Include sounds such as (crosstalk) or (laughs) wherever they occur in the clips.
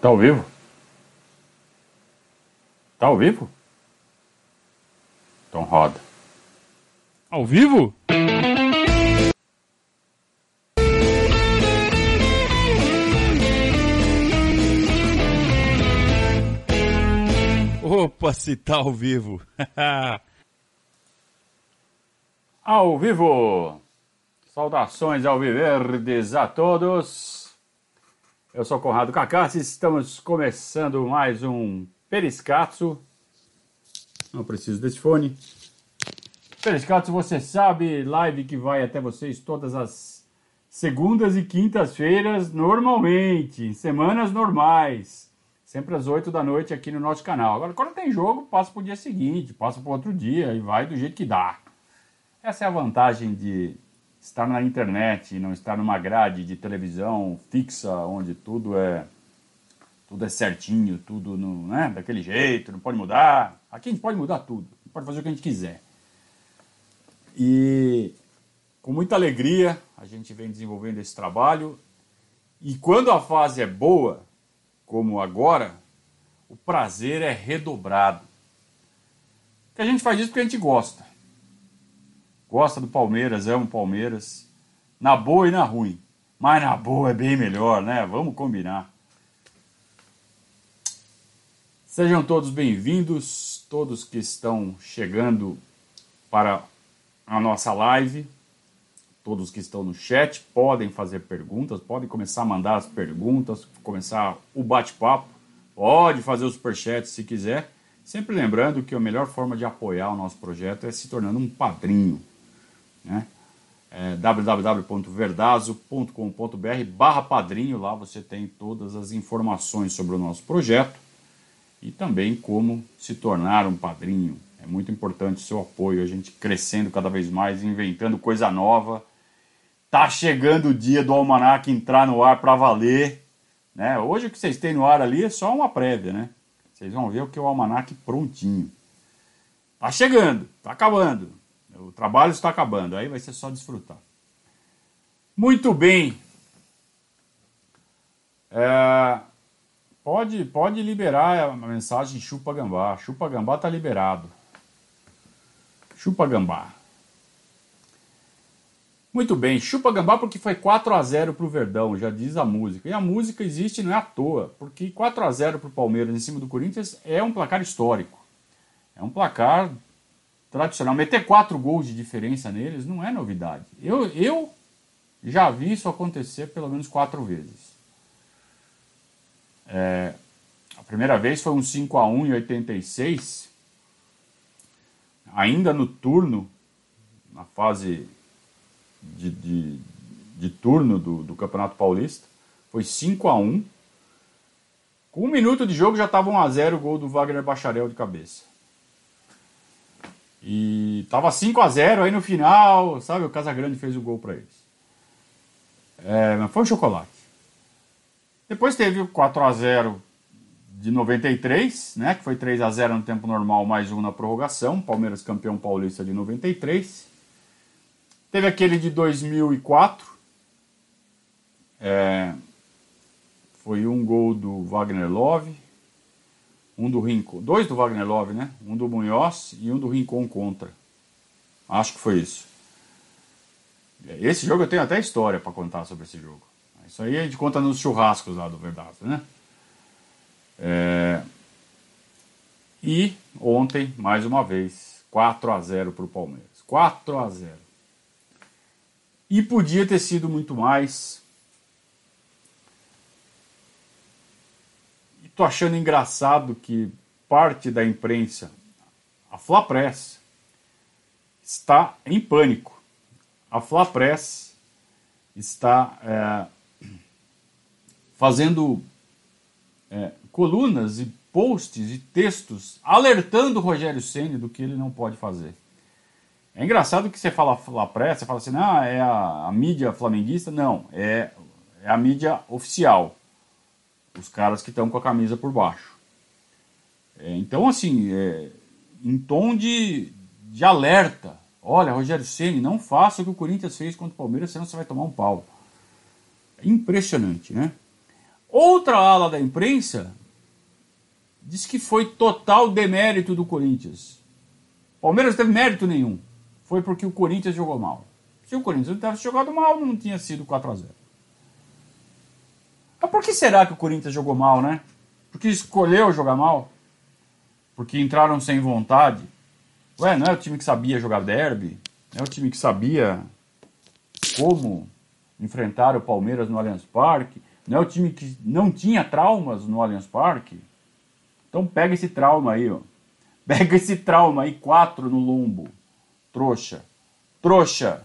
Tá ao vivo? Tá ao vivo? Então roda. Ao vivo? Opa, se tá ao vivo. (laughs) ao vivo! Saudações ao Viverdes a todos. Eu sou Conrado Cacassi, estamos começando mais um Periscatso. Não preciso desse fone. Periscatso, você sabe, live que vai até vocês todas as segundas e quintas-feiras, normalmente, em semanas normais. Sempre às 8 da noite aqui no nosso canal. Agora, quando tem jogo, passa para o dia seguinte, passa para outro dia e vai do jeito que dá. Essa é a vantagem de estar na internet não estar numa grade de televisão fixa, onde tudo é tudo é certinho, tudo no, né, daquele jeito, não pode mudar. Aqui a gente pode mudar tudo, pode fazer o que a gente quiser. E com muita alegria a gente vem desenvolvendo esse trabalho. E quando a fase é boa, como agora, o prazer é redobrado. Que a gente faz isso porque a gente gosta. Gosta do Palmeiras, ama o Palmeiras, na boa e na ruim. Mas na boa é bem melhor, né? Vamos combinar. Sejam todos bem-vindos, todos que estão chegando para a nossa live, todos que estão no chat podem fazer perguntas, podem começar a mandar as perguntas, começar o bate-papo, pode fazer o superchat se quiser. Sempre lembrando que a melhor forma de apoiar o nosso projeto é se tornando um padrinho. Né? É www.verdazo.com.br barra padrinho, lá você tem todas as informações sobre o nosso projeto e também como se tornar um padrinho. É muito importante o seu apoio, a gente crescendo cada vez mais, inventando coisa nova Tá chegando o dia do almanac entrar no ar para valer. Né? Hoje o que vocês têm no ar ali é só uma prévia, né? Vocês vão ver o que é o almanac prontinho. Tá chegando, tá acabando. O trabalho está acabando, aí vai ser só desfrutar. Muito bem. É, pode, pode liberar a mensagem chupa gambá. Chupa gambá tá liberado. Chupa gambá. Muito bem, chupa gambá porque foi 4 a 0 para o Verdão, já diz a música. E a música existe não é à toa, porque 4 a 0 para o Palmeiras em cima do Corinthians é um placar histórico. É um placar tradicional. Meter quatro gols de diferença neles não é novidade. Eu, eu já vi isso acontecer pelo menos quatro vezes. É, a primeira vez foi um 5 a 1 em 86, ainda no turno, na fase de, de, de turno do, do, Campeonato Paulista. Foi 5 a 1 Com um minuto de jogo já estava 1x0 o gol do Wagner Bacharel de cabeça. E tava 5 a 0 aí no final, sabe? O Casagrande fez o gol para eles. É, mas foi um chocolate. Depois teve o 4 a 0 de 93, né? Que foi 3 a 0 no tempo normal, mais um na prorrogação. Palmeiras campeão paulista de 93. Teve aquele de 2004. É, foi um gol do Wagner Love, um do Rincon, dois do Wagner Love, né? Um do Munhoz e um do Rincon contra. Acho que foi isso. Esse jogo eu tenho até história para contar sobre esse jogo. Isso aí a gente conta nos churrascos lá do Verdade, né? É... E ontem, mais uma vez, 4 a 0 para o Palmeiras. 4 a 0 e podia ter sido muito mais. Tô achando engraçado que parte da imprensa, a Fla Press, está em pânico. A Fla Press está é, fazendo é, colunas e posts e textos alertando o Rogério Ceni do que ele não pode fazer. É engraçado que você fala La Press, você fala assim, não, é a, a, mídia flamenguista. Não, é, é a mídia oficial. Os caras que estão com a camisa por baixo. É, então, assim, é, em tom de, de alerta. Olha, Rogério Ceni, não faça o que o Corinthians fez contra o Palmeiras, senão você vai tomar um pau. É impressionante, né? Outra ala da imprensa diz que foi total demérito do Corinthians. Palmeiras não teve mérito nenhum. Foi porque o Corinthians jogou mal. Se o Corinthians não tivesse jogado mal, não tinha sido 4 a 0 Mas por que será que o Corinthians jogou mal, né? Porque escolheu jogar mal? Porque entraram sem vontade? Ué, não é o time que sabia jogar derby? Não é o time que sabia como enfrentar o Palmeiras no Allianz Parque? Não é o time que não tinha traumas no Allianz Parque? Então pega esse trauma aí, ó. Pega esse trauma aí, quatro no lombo. Trouxa. Trouxa.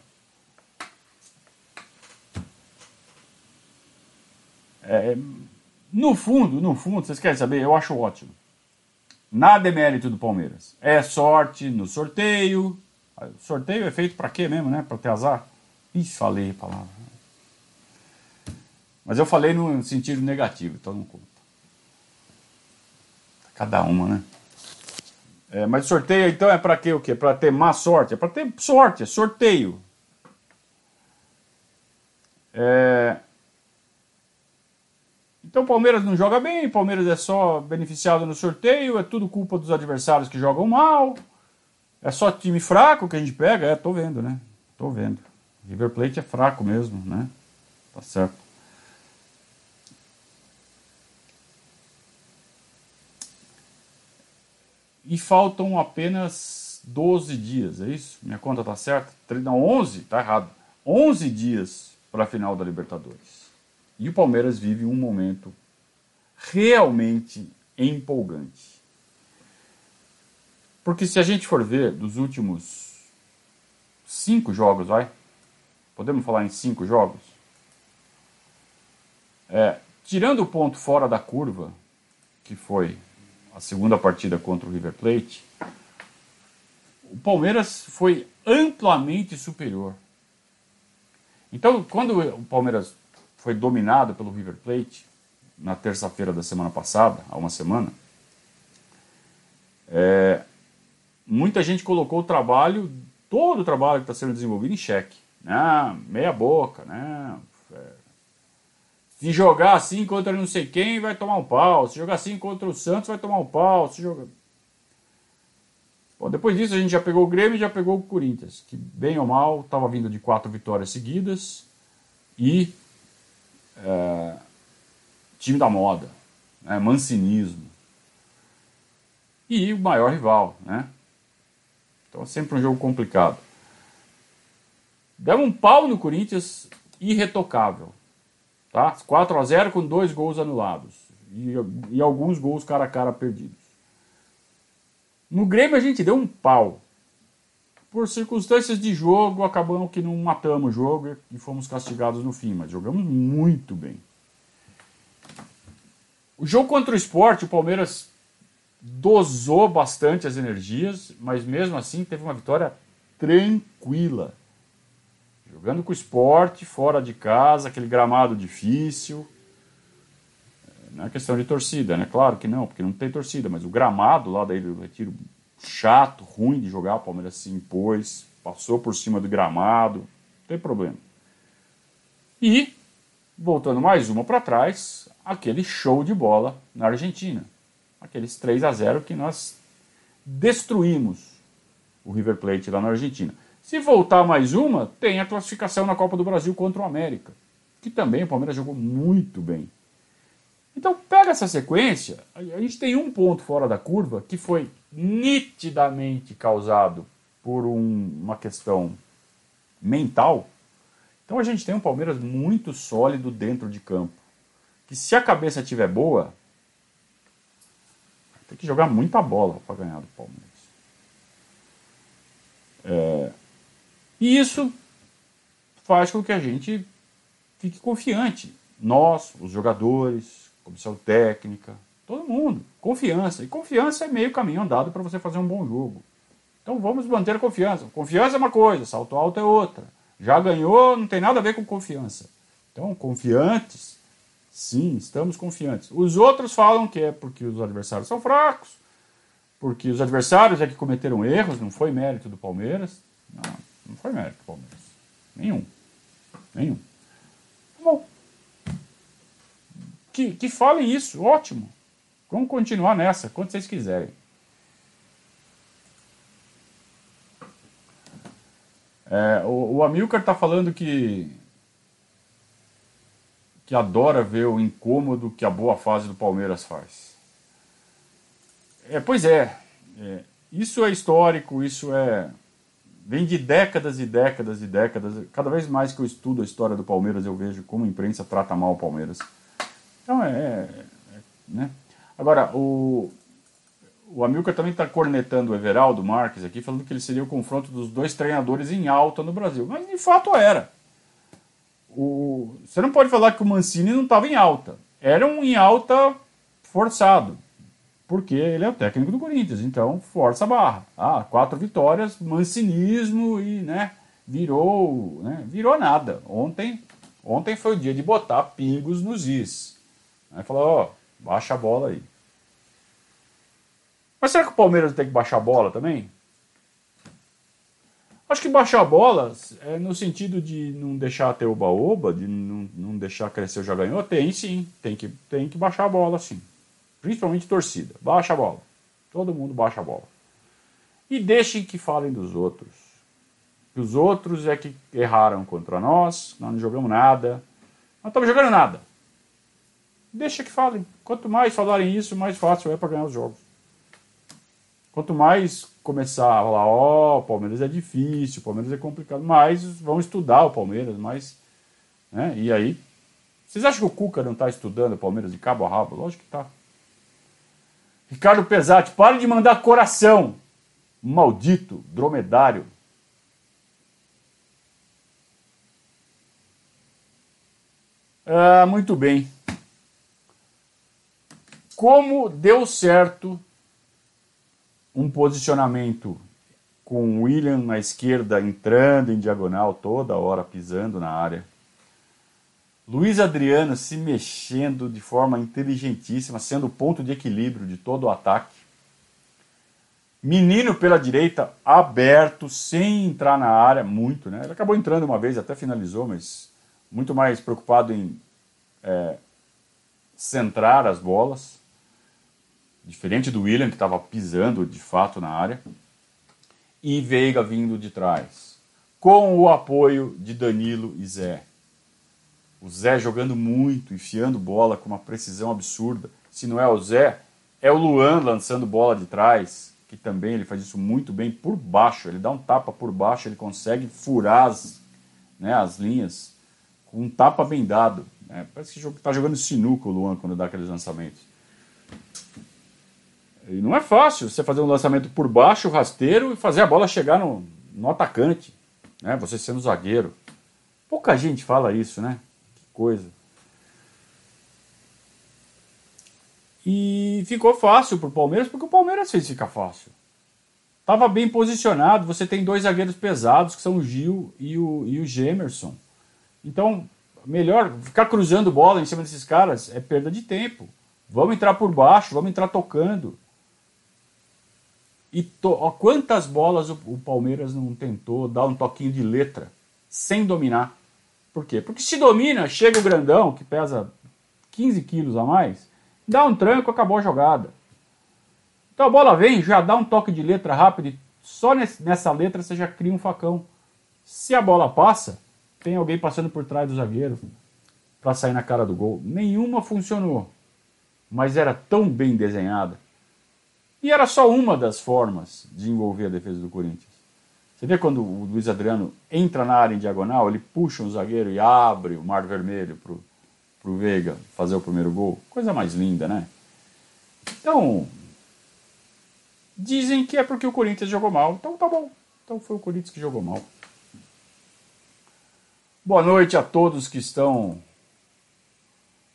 É, no fundo, no fundo, vocês querem saber? Eu acho ótimo. Nada é mérito do Palmeiras. É sorte no sorteio. Sorteio é feito para quê mesmo, né? Para ter azar? Ih, falei a palavra. Mas eu falei no sentido negativo, então não conta. Cada uma, né? É, mas sorteio então é para quê? O quê? Para ter má sorte? É para ter sorte, é sorteio. É, então o Palmeiras não joga bem, o Palmeiras é só beneficiado no sorteio, é tudo culpa dos adversários que jogam mal. É só time fraco que a gente pega? É, tô vendo, né? Tô vendo. River Plate é fraco mesmo, né? Tá certo. E faltam apenas 12 dias, é isso? Minha conta tá certa? Não, 11, tá errado. 11 dias para a final da Libertadores. E o Palmeiras vive um momento realmente empolgante. Porque se a gente for ver dos últimos cinco jogos, vai? Podemos falar em cinco jogos? É, tirando o ponto fora da curva, que foi a segunda partida contra o River Plate, o Palmeiras foi amplamente superior. Então, quando o Palmeiras foi dominado pelo River Plate na terça-feira da semana passada, há uma semana, é, muita gente colocou o trabalho, todo o trabalho que está sendo desenvolvido em xeque. Né? Meia boca, né? É, se jogar assim contra não sei quem, vai tomar um pau. Se jogar assim contra o Santos, vai tomar um pau. Se jogar... Bom, depois disso, a gente já pegou o Grêmio e já pegou o Corinthians, que, bem ou mal, estava vindo de quatro vitórias seguidas e é, time da moda, né, mancinismo. E o maior rival, né? Então é sempre um jogo complicado. Demos um pau no Corinthians irretocável. Tá? 4 a 0 com dois gols anulados. E, e alguns gols cara a cara perdidos. No Grêmio a gente deu um pau por circunstâncias de jogo, acabamos que não matamos o jogo e fomos castigados no fim, mas jogamos muito bem. O jogo contra o esporte, o Palmeiras dosou bastante as energias, mas mesmo assim teve uma vitória tranquila. Jogando com o esporte, fora de casa, aquele gramado difícil. Não é questão de torcida, né? Claro que não, porque não tem torcida, mas o gramado lá da Ilha do Retiro chato, ruim de jogar, o Palmeiras se impôs, passou por cima do gramado, não tem problema. E, voltando mais uma para trás, aquele show de bola na Argentina. Aqueles 3 a 0 que nós destruímos o River Plate lá na Argentina. Se voltar mais uma, tem a classificação na Copa do Brasil contra o América, que também o Palmeiras jogou muito bem. Então pega essa sequência, a gente tem um ponto fora da curva que foi nitidamente causado por um, uma questão mental. Então a gente tem um Palmeiras muito sólido dentro de campo. Que se a cabeça estiver boa, tem que jogar muita bola para ganhar do Palmeiras. É, e isso faz com que a gente fique confiante. Nós, os jogadores, comissão técnica, todo mundo. Confiança. E confiança é meio caminho andado para você fazer um bom jogo. Então vamos manter a confiança. Confiança é uma coisa, salto alto é outra. Já ganhou, não tem nada a ver com confiança. Então, confiantes, sim, estamos confiantes. Os outros falam que é porque os adversários são fracos, porque os adversários é que cometeram erros, não foi mérito do Palmeiras. Não, não foi mérito do Palmeiras. Nenhum. Nenhum. Bom, que, que falem isso, ótimo. Vamos continuar nessa, quando vocês quiserem. É, o, o Amilcar está falando que que adora ver o incômodo que a boa fase do Palmeiras faz. É, pois é, é, isso é histórico, isso é vem de décadas e décadas e décadas. Cada vez mais que eu estudo a história do Palmeiras, eu vejo como a imprensa trata mal o Palmeiras. Então é, é, é né? Agora o o Amilcar também está cornetando o Everaldo Marques aqui, falando que ele seria o confronto dos dois treinadores em alta no Brasil. Mas de fato era o, você não pode falar que o Mancini não estava em alta. Era um em alta forçado, porque ele é o técnico do Corinthians, então força a barra. Ah, quatro vitórias, mancinismo e, né, virou, né, virou nada. Ontem, ontem foi o dia de botar pingos nos is. Aí falou, ó, baixa a bola aí. Mas será que o Palmeiras tem que baixar a bola também? Acho que baixar a bola, é no sentido de não deixar ter oba-oba, de não, não deixar crescer o já ganhou, tem sim, tem que, tem que baixar a bola sim. Principalmente torcida, baixa a bola. Todo mundo baixa a bola. E deixem que falem dos outros. Que os outros é que erraram contra nós, nós não jogamos nada, não estamos jogando nada. Deixa que falem. Quanto mais falarem isso, mais fácil é para ganhar os jogos. Quanto mais começar a falar, ó, oh, o Palmeiras é difícil, o Palmeiras é complicado, mas vão estudar o Palmeiras, mas. Né? E aí. Vocês acham que o Cuca não está estudando o Palmeiras de cabo a rabo? Lógico que está. Ricardo Pesati, pare de mandar coração. Maldito, dromedário. Ah, muito bem. Como deu certo um posicionamento com o William na esquerda entrando em diagonal toda hora, pisando na área. Luiz Adriano se mexendo de forma inteligentíssima, sendo o ponto de equilíbrio de todo o ataque. Menino pela direita, aberto, sem entrar na área, muito, né? Ele acabou entrando uma vez, até finalizou, mas muito mais preocupado em é, centrar as bolas diferente do William, que estava pisando de fato na área, e Veiga vindo de trás, com o apoio de Danilo e Zé. O Zé jogando muito, enfiando bola com uma precisão absurda. Se não é o Zé, é o Luan lançando bola de trás, que também ele faz isso muito bem por baixo. Ele dá um tapa por baixo, ele consegue furar as, né, as linhas com um tapa bem dado. Né? Parece que está jogando sinuca o Luan quando dá aqueles lançamentos. E não é fácil você fazer um lançamento por baixo, rasteiro, e fazer a bola chegar no, no atacante, né? Você sendo zagueiro. Pouca gente fala isso, né? Que coisa. E ficou fácil para o Palmeiras, porque o Palmeiras fez ficar fácil. Tava bem posicionado, você tem dois zagueiros pesados, que são o Gil e o, e o Gemerson. Então, melhor ficar cruzando bola em cima desses caras é perda de tempo. Vamos entrar por baixo, vamos entrar tocando. E to... Ó, quantas bolas o, o Palmeiras não tentou dar um toquinho de letra sem dominar? Por quê? Porque se domina, chega o grandão, que pesa 15 quilos a mais, dá um tranco, acabou a jogada. Então a bola vem, já dá um toque de letra rápido, e só nessa letra você já cria um facão. Se a bola passa, tem alguém passando por trás do zagueiro para sair na cara do gol. Nenhuma funcionou, mas era tão bem desenhada e era só uma das formas de envolver a defesa do Corinthians. Você vê quando o Luiz Adriano entra na área em diagonal, ele puxa um zagueiro e abre o mar vermelho pro, pro Veiga fazer o primeiro gol. Coisa mais linda, né? Então, dizem que é porque o Corinthians jogou mal. Então tá bom. Então foi o Corinthians que jogou mal. Boa noite a todos que estão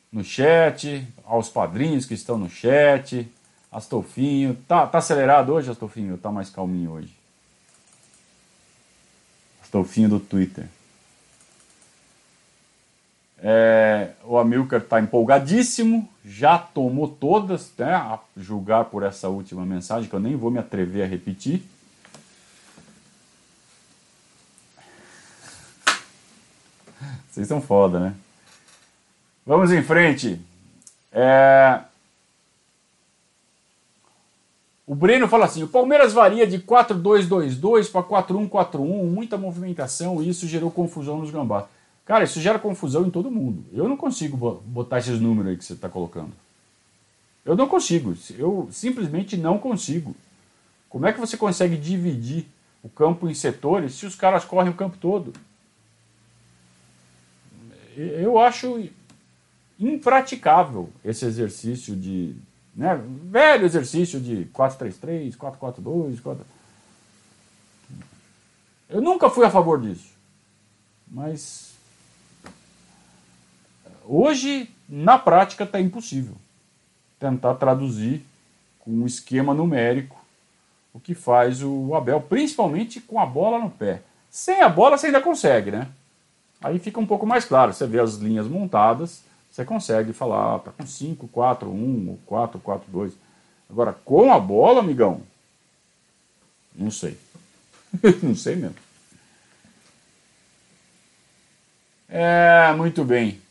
no chat, aos padrinhos que estão no chat. Astolfinho. Tá, tá acelerado hoje, Astolfinho? Tá mais calminho hoje? Astolfinho do Twitter. É, o Amilcar está empolgadíssimo, já tomou todas, né, a julgar por essa última mensagem, que eu nem vou me atrever a repetir. Vocês são foda, né? Vamos em frente. É... O Breno fala assim: o Palmeiras varia de 4-2-2-2 para 4-1-4-1, muita movimentação e isso gerou confusão nos gambás. Cara, isso gera confusão em todo mundo. Eu não consigo botar esses números aí que você está colocando. Eu não consigo. Eu simplesmente não consigo. Como é que você consegue dividir o campo em setores se os caras correm o campo todo? Eu acho impraticável esse exercício de. Né, velho exercício de 4-3-3, 4-4-2. 4... Eu nunca fui a favor disso. Mas. Hoje, na prática, está impossível tentar traduzir com um esquema numérico o que faz o Abel, principalmente com a bola no pé. Sem a bola você ainda consegue, né? Aí fica um pouco mais claro. Você vê as linhas montadas, você consegue falar, ah, tá com 5, 4, 1 ou 4, 4, 2. Agora, com a bola, amigão, não sei. (laughs) não sei mesmo. É, muito bem.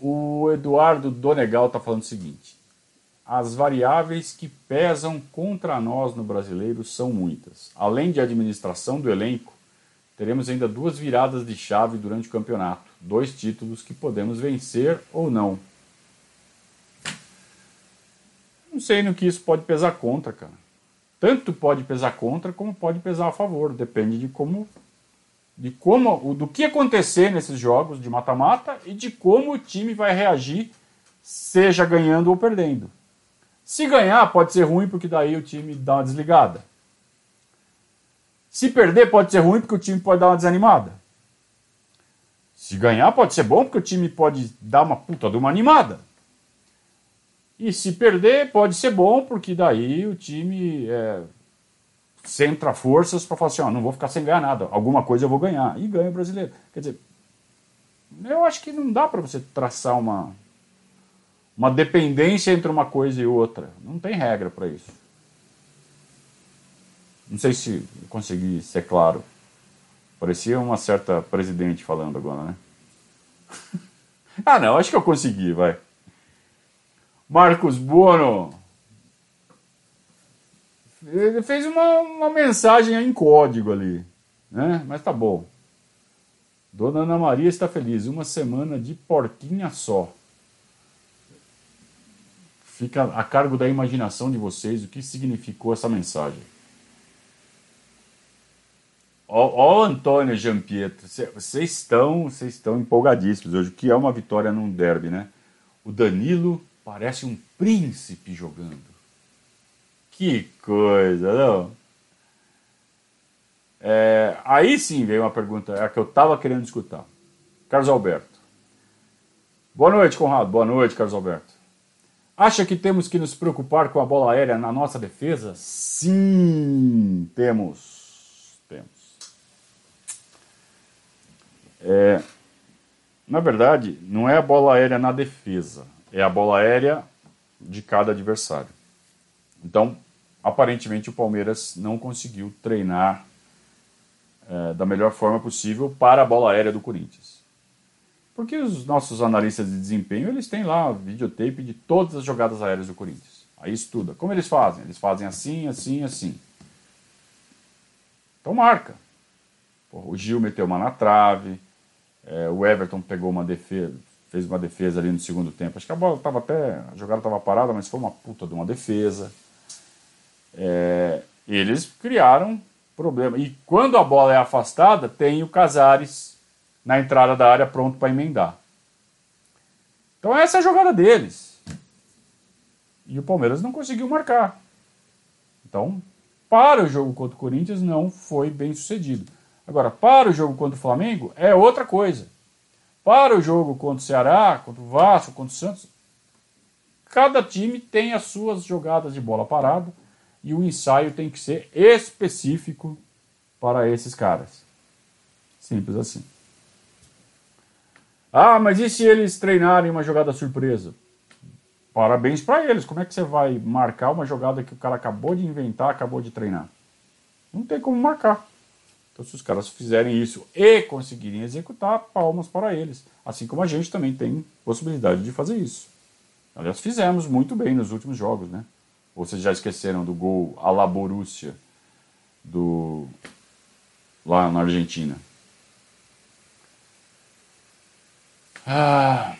O Eduardo Donegal está falando o seguinte: as variáveis que pesam contra nós no brasileiro são muitas. Além de administração do elenco, teremos ainda duas viradas de chave durante o campeonato, dois títulos que podemos vencer ou não. Não sei no que isso pode pesar contra, cara. Tanto pode pesar contra como pode pesar a favor, depende de como de como do que acontecer nesses jogos de mata-mata e de como o time vai reagir, seja ganhando ou perdendo. Se ganhar, pode ser ruim, porque daí o time dá uma desligada. Se perder, pode ser ruim, porque o time pode dar uma desanimada. Se ganhar, pode ser bom, porque o time pode dar uma puta de uma animada. E se perder, pode ser bom, porque daí o time é, centra forças para falar assim: ó, não vou ficar sem ganhar nada, alguma coisa eu vou ganhar. E ganha o brasileiro. Quer dizer, eu acho que não dá para você traçar uma, uma dependência entre uma coisa e outra. Não tem regra para isso. Não sei se consegui ser claro. Parecia uma certa presidente falando agora, né? (laughs) ah, não, acho que eu consegui, vai. Marcos Bono. Ele fez uma, uma mensagem em código ali, né? Mas tá bom. Dona Ana Maria está feliz. Uma semana de porquinha só. Fica a cargo da imaginação de vocês o que significou essa mensagem. Ó, ó Antônio Giampietro, vocês estão, vocês estão empolgadíssimos hoje, o que é uma vitória num derby, né? O Danilo parece um príncipe jogando. Que coisa, não? É, aí sim veio uma pergunta, é a que eu estava querendo escutar. Carlos Alberto. Boa noite, Conrado. Boa noite, Carlos Alberto. Acha que temos que nos preocupar com a bola aérea na nossa defesa? Sim, temos. Temos. É, na verdade, não é a bola aérea na defesa, é a bola aérea de cada adversário. Então, aparentemente, o Palmeiras não conseguiu treinar é, da melhor forma possível para a bola aérea do Corinthians. Porque os nossos analistas de desempenho, eles têm lá videotape de todas as jogadas aéreas do Corinthians. Aí estuda. Como eles fazem? Eles fazem assim, assim, assim. Então marca. O Gil meteu uma na trave, é, o Everton pegou uma defesa, fez uma defesa ali no segundo tempo. Acho que a bola estava até. A jogada estava parada, mas foi uma puta de uma defesa. É, eles criaram problema. E quando a bola é afastada, tem o Casares na entrada da área pronto para emendar. Então essa é a jogada deles. E o Palmeiras não conseguiu marcar. Então, para o jogo contra o Corinthians não foi bem sucedido. Agora, para o jogo contra o Flamengo é outra coisa. Para o jogo contra o Ceará, contra o Vasco, contra o Santos, cada time tem as suas jogadas de bola parada e o ensaio tem que ser específico para esses caras. Simples assim. Ah, mas e se eles treinarem uma jogada surpresa? Parabéns para eles. Como é que você vai marcar uma jogada que o cara acabou de inventar, acabou de treinar? Não tem como marcar. Então, se os caras fizerem isso e conseguirem executar, palmas para eles. Assim como a gente também tem possibilidade de fazer isso. Aliás, fizemos muito bem nos últimos jogos, né? Ou vocês já esqueceram do gol à la Borussia do lá na Argentina? Ah.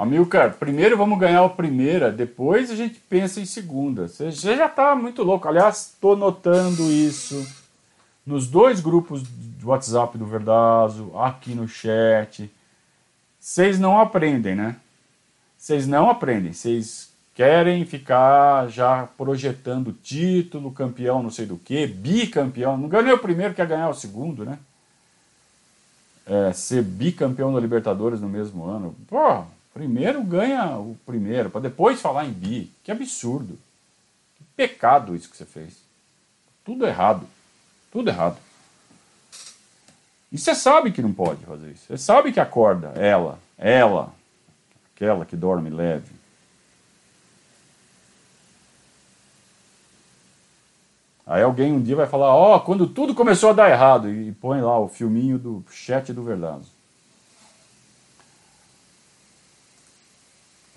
Amilcar, primeiro vamos ganhar a primeira, depois a gente pensa em segunda. Você já está muito louco. Aliás, estou notando isso nos dois grupos do WhatsApp do Verdazo, aqui no chat. Vocês não aprendem, né? Vocês não aprendem. Vocês querem ficar já projetando título, campeão não sei do que, bicampeão. Não ganhou o primeiro, quer ganhar o segundo, né? É, ser bicampeão da Libertadores no mesmo ano. Pô, Primeiro ganha o primeiro, para depois falar em bi. Que absurdo. Que pecado isso que você fez. Tudo errado. Tudo errado. E você sabe que não pode fazer isso. Você sabe que acorda ela, ela, aquela que dorme leve. Aí alguém um dia vai falar, ó, oh, quando tudo começou a dar errado, e põe lá o filminho do chat do Verdazo.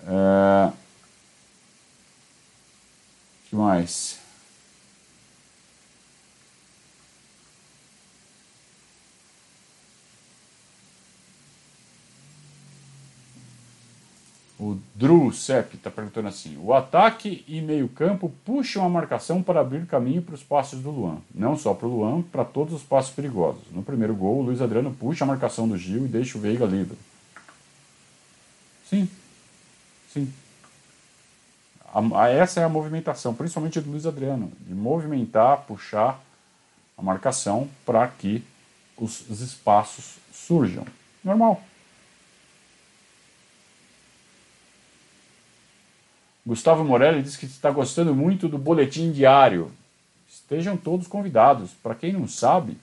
Uh, que mais? O Drew Sepp está perguntando assim: o ataque e meio-campo puxam a marcação para abrir caminho para os passos do Luan. Não só para o Luan, para todos os passos perigosos. No primeiro gol, o Luiz Adriano puxa a marcação do Gil e deixa o Veiga livre. Sim, Sim. A, a, essa é a movimentação, principalmente do Luiz Adriano, de movimentar, puxar a marcação para que os, os espaços surjam. Normal. Gustavo Morelli diz que está gostando muito do boletim diário. Estejam todos convidados. Para quem não sabe,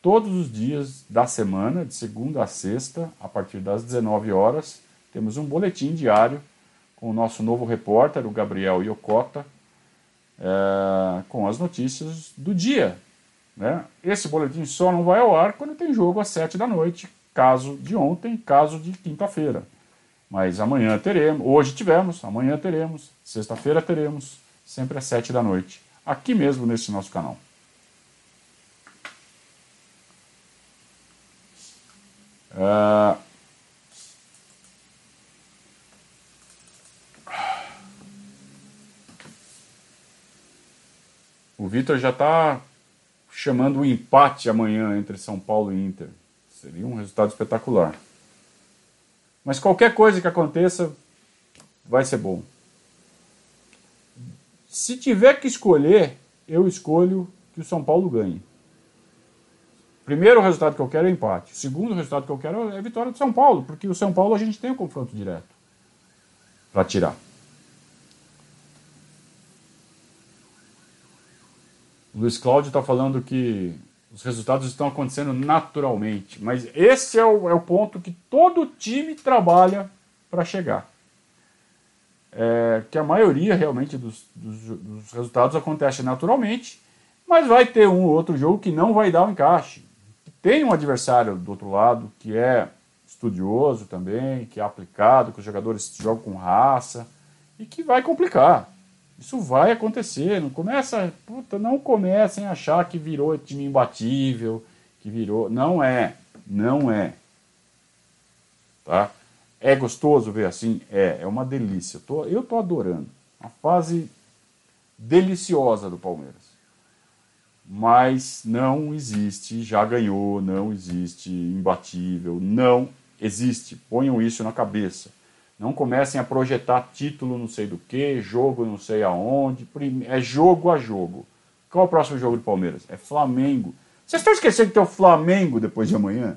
todos os dias da semana, de segunda a sexta, a partir das 19 horas, temos um boletim diário com o nosso novo repórter, o Gabriel Iocota, é, com as notícias do dia. Né? Esse boletim só não vai ao ar quando tem jogo às sete da noite, caso de ontem, caso de quinta-feira. Mas amanhã teremos, hoje tivemos, amanhã teremos, sexta-feira teremos, sempre às sete da noite, aqui mesmo nesse nosso canal. Uh, O Vitor já está chamando um empate amanhã entre São Paulo e Inter. Seria um resultado espetacular. Mas qualquer coisa que aconteça vai ser bom. Se tiver que escolher, eu escolho que o São Paulo ganhe. Primeiro resultado que eu quero é empate. O segundo resultado que eu quero é a vitória do São Paulo, porque o São Paulo a gente tem um confronto direto para tirar. Luiz Cláudio está falando que os resultados estão acontecendo naturalmente, mas esse é o, é o ponto que todo time trabalha para chegar. É, que a maioria realmente dos, dos, dos, resultados acontece naturalmente, mas vai ter um ou outro jogo que não vai dar o um encaixe. Tem um adversário do outro lado que é estudioso também, que é aplicado, que os jogadores jogam com raça e que vai complicar. Isso vai acontecer. Não começa, puta, não comecem a achar que virou time imbatível, que virou. Não é, não é. Tá? É gostoso ver assim? É, é uma delícia. Tô, eu tô adorando. Uma fase deliciosa do Palmeiras. Mas não existe, já ganhou, não existe imbatível, não existe. Ponham isso na cabeça. Não comecem a projetar título não sei do que, jogo não sei aonde. É jogo a jogo. Qual é o próximo jogo do Palmeiras? É Flamengo. Vocês estão esquecendo que tem o Flamengo depois de amanhã?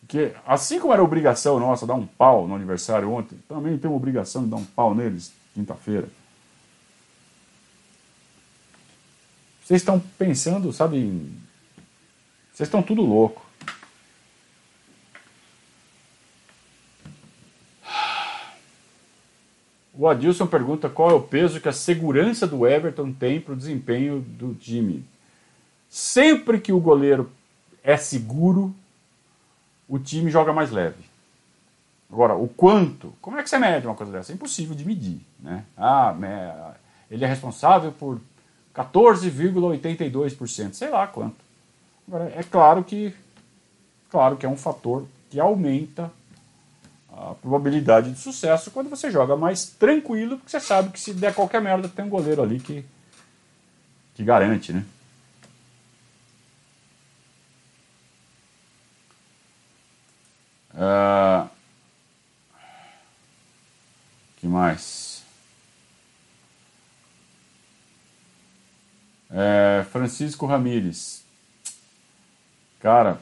Porque assim como era obrigação nossa dar um pau no aniversário ontem, também tem uma obrigação de dar um pau neles quinta-feira. Vocês estão pensando, sabe, vocês estão tudo louco. O Adilson pergunta qual é o peso que a segurança do Everton tem para o desempenho do time. Sempre que o goleiro é seguro, o time joga mais leve. Agora, o quanto? Como é que você mede uma coisa dessa? É impossível de medir. Né? Ah, ele é responsável por 14,82%, sei lá quanto. Agora, é claro que, claro que é um fator que aumenta a probabilidade de sucesso quando você joga mais tranquilo, porque você sabe que se der qualquer merda tem um goleiro ali que, que garante, né? Uh, que mais? É, Francisco Ramires. Cara,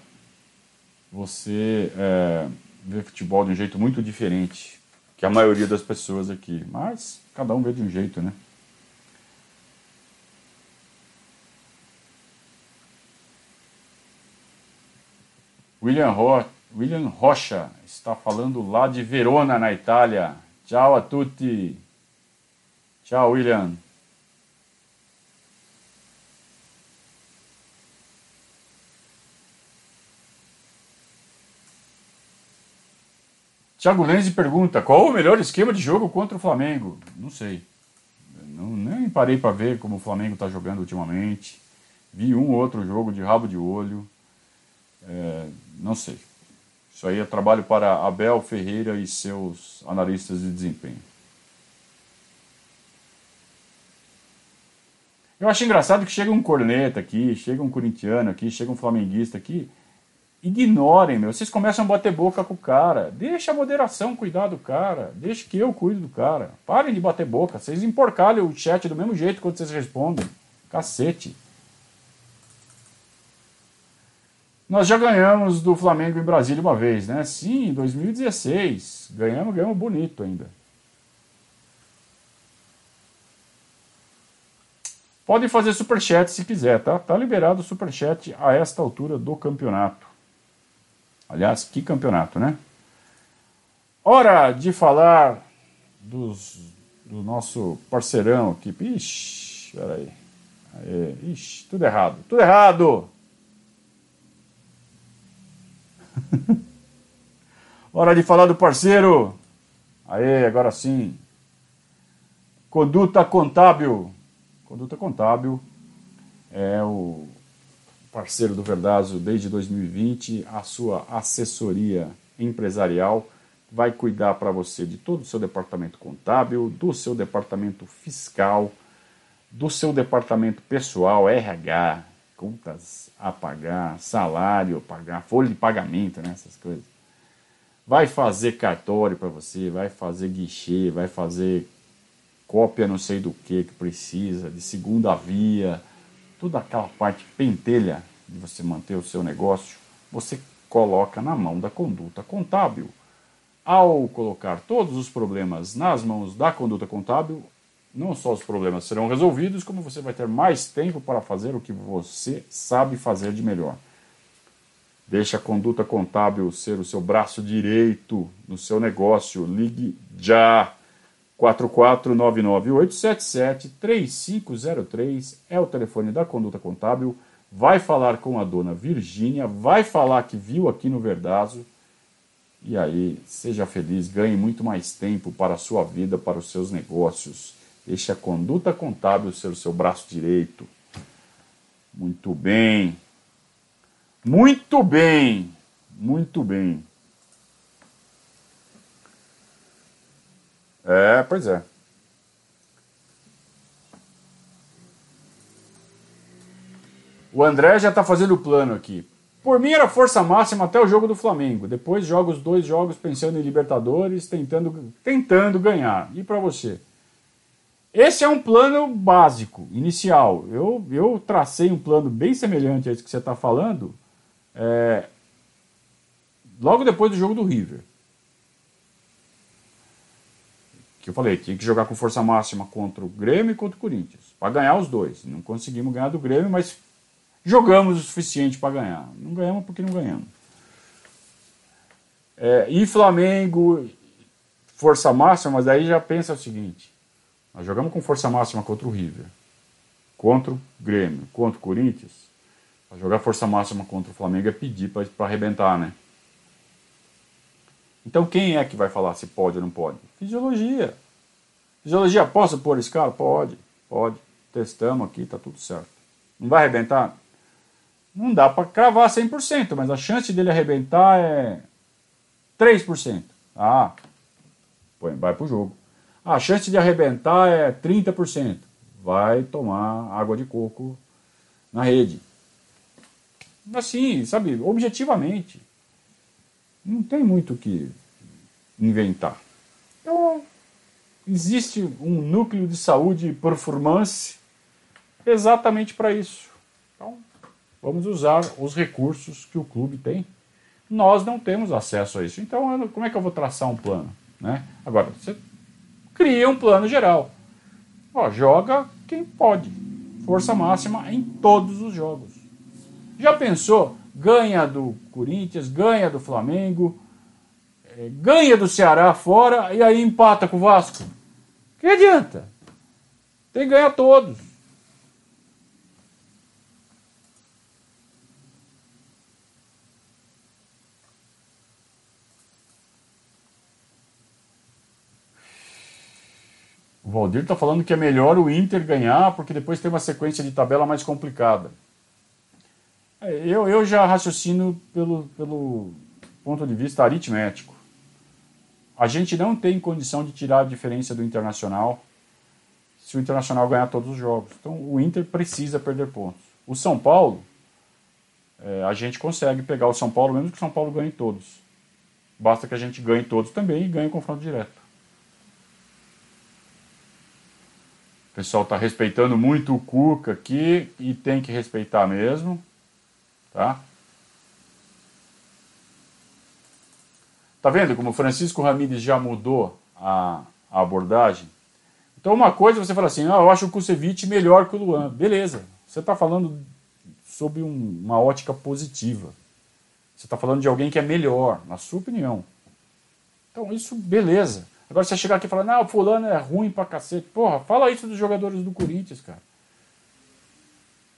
você é, vê futebol de um jeito muito diferente que a maioria das pessoas aqui. Mas cada um vê de um jeito, né? William Roth William Rocha está falando lá de Verona, na Itália. Ciao a tutti. Ciao, William. Thiago Lenzi pergunta: qual o melhor esquema de jogo contra o Flamengo? Não sei. Não, nem parei para ver como o Flamengo está jogando ultimamente. Vi um ou outro jogo de rabo de olho. É, não sei. Isso aí é trabalho para Abel Ferreira e seus analistas de desempenho. Eu acho engraçado que chega um corneta aqui, chega um corintiano aqui, chega um flamenguista aqui. Ignorem, meu. Vocês começam a bater boca com o cara. Deixa a moderação cuidar do cara. Deixa que eu cuido do cara. Parem de bater boca. Vocês emporcalham o chat do mesmo jeito quando vocês respondem. Cacete. Nós já ganhamos do Flamengo em Brasília uma vez, né? Sim, em 2016. Ganhamos, ganhamos bonito ainda. Podem fazer superchat se quiser, tá? Tá liberado o superchat a esta altura do campeonato. Aliás, que campeonato, né? Hora de falar dos, do nosso parceirão aqui. Ixi, peraí. Aê, ixi, tudo errado. Tudo errado! (laughs) Hora de falar do parceiro. Aê, agora sim. Conduta Contábil. Conduta Contábil é o parceiro do Verdazo desde 2020, a sua assessoria empresarial vai cuidar para você de todo o seu departamento contábil, do seu departamento fiscal, do seu departamento pessoal, RH, contas a pagar, salário a pagar, folha de pagamento, né, essas coisas. Vai fazer cartório para você, vai fazer guichê, vai fazer cópia não sei do que que precisa, de segunda via, toda aquela parte pentelha de você manter o seu negócio, você coloca na mão da conduta contábil. Ao colocar todos os problemas nas mãos da conduta contábil, não só os problemas serão resolvidos, como você vai ter mais tempo para fazer o que você sabe fazer de melhor. Deixe a conduta contábil ser o seu braço direito no seu negócio. Ligue já. 44998773503 é o telefone da conduta contábil. Vai falar com a dona Virgínia, vai falar que viu aqui no Verdazo. E aí, seja feliz, ganhe muito mais tempo para a sua vida, para os seus negócios. Deixe a conduta contábil ser o seu braço direito. Muito bem. Muito bem. Muito bem. É, pois é. O André já está fazendo o plano aqui. Por mim era força máxima até o jogo do Flamengo. Depois joga os dois jogos pensando em Libertadores, tentando, tentando ganhar. E para você? Esse é um plano básico, inicial. Eu, eu tracei um plano bem semelhante a esse que você está falando é, logo depois do jogo do River. Que eu falei, tinha que jogar com força máxima contra o Grêmio e contra o Corinthians, para ganhar os dois. Não conseguimos ganhar do Grêmio, mas jogamos o suficiente para ganhar. Não ganhamos porque não ganhamos. É, e Flamengo força máxima, mas aí já pensa o seguinte: nós jogamos com força máxima contra o River, contra o Grêmio, contra o Corinthians. Pra jogar força máxima contra o Flamengo é pedir para arrebentar, né? Então quem é que vai falar se pode ou não pode? Fisiologia. Fisiologia, posso pôr esse cara? Pode, pode. Testamos aqui, tá tudo certo. Não vai arrebentar? Não dá para cravar 100%, mas a chance dele arrebentar é 3%. Ah, vai pro jogo. A chance de arrebentar é 30%. Vai tomar água de coco na rede. Assim, sabe, objetivamente. Não tem muito o que inventar. Então, existe um núcleo de saúde e performance exatamente para isso. Então, vamos usar os recursos que o clube tem. Nós não temos acesso a isso. Então, como é que eu vou traçar um plano? Né? Agora, você cria um plano geral. Ó, joga quem pode. Força máxima em todos os jogos. Já pensou? Ganha do Corinthians, ganha do Flamengo, é, ganha do Ceará fora e aí empata com o Vasco. Que adianta? Tem que ganhar todos. O Valdir está falando que é melhor o Inter ganhar porque depois tem uma sequência de tabela mais complicada. É, eu, eu já raciocino pelo, pelo ponto de vista aritmético. A gente não tem condição de tirar a diferença do Internacional se o Internacional ganhar todos os jogos. Então o Inter precisa perder pontos. O São Paulo, é, a gente consegue pegar o São Paulo mesmo que o São Paulo ganhe todos. Basta que a gente ganhe todos também e ganhe o confronto direto. O pessoal está respeitando muito o Cuca aqui e tem que respeitar mesmo, tá? Tá vendo como o Francisco Ramírez já mudou a, a abordagem? Então uma coisa você fala assim, ah, eu acho o Kusevich melhor que o Luan. Beleza, você está falando sob um, uma ótica positiva. Você está falando de alguém que é melhor, na sua opinião. Então isso, beleza. Agora você chegar aqui e falar, não, fulano é ruim pra cacete. Porra, fala isso dos jogadores do Corinthians, cara.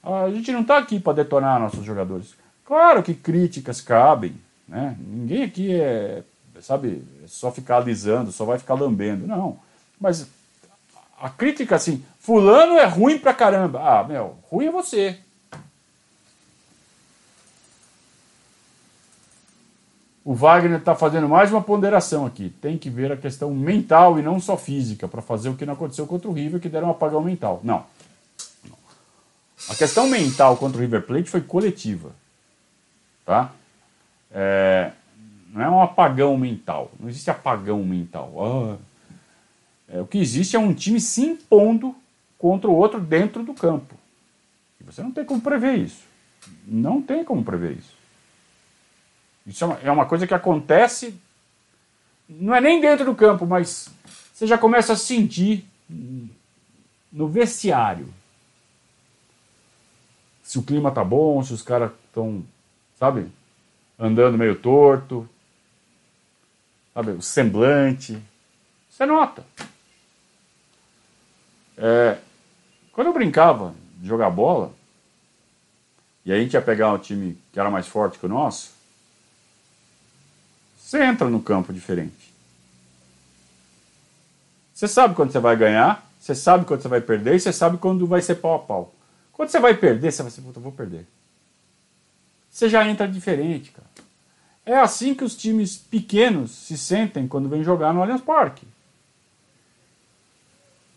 A gente não tá aqui para detonar nossos jogadores. Claro que críticas cabem, né? Ninguém aqui é, sabe, é só ficar alisando, só vai ficar lambendo. Não. Mas a crítica assim, fulano é ruim pra caramba. Ah, meu, ruim é você. o Wagner está fazendo mais uma ponderação aqui. Tem que ver a questão mental e não só física, para fazer o que não aconteceu contra o River, que deram um apagão mental. Não. A questão mental contra o River Plate foi coletiva. Tá? É, não é um apagão mental. Não existe apagão mental. Ah, é, o que existe é um time se impondo contra o outro dentro do campo. E você não tem como prever isso. Não tem como prever isso. Isso é uma, é uma coisa que acontece, não é nem dentro do campo, mas você já começa a sentir no vestiário. Se o clima tá bom, se os caras estão, sabe, andando meio torto, sabe, o semblante. Você nota. É, quando eu brincava de jogar bola, e a gente ia pegar um time que era mais forte que o nosso, você entra no campo diferente. Você sabe quando você vai ganhar, você sabe quando você vai perder e você sabe quando vai ser pau a pau. Quando você vai perder, você vai ser, puta, vou perder. Você já entra diferente, cara. É assim que os times pequenos se sentem quando vêm jogar no Allianz Parque.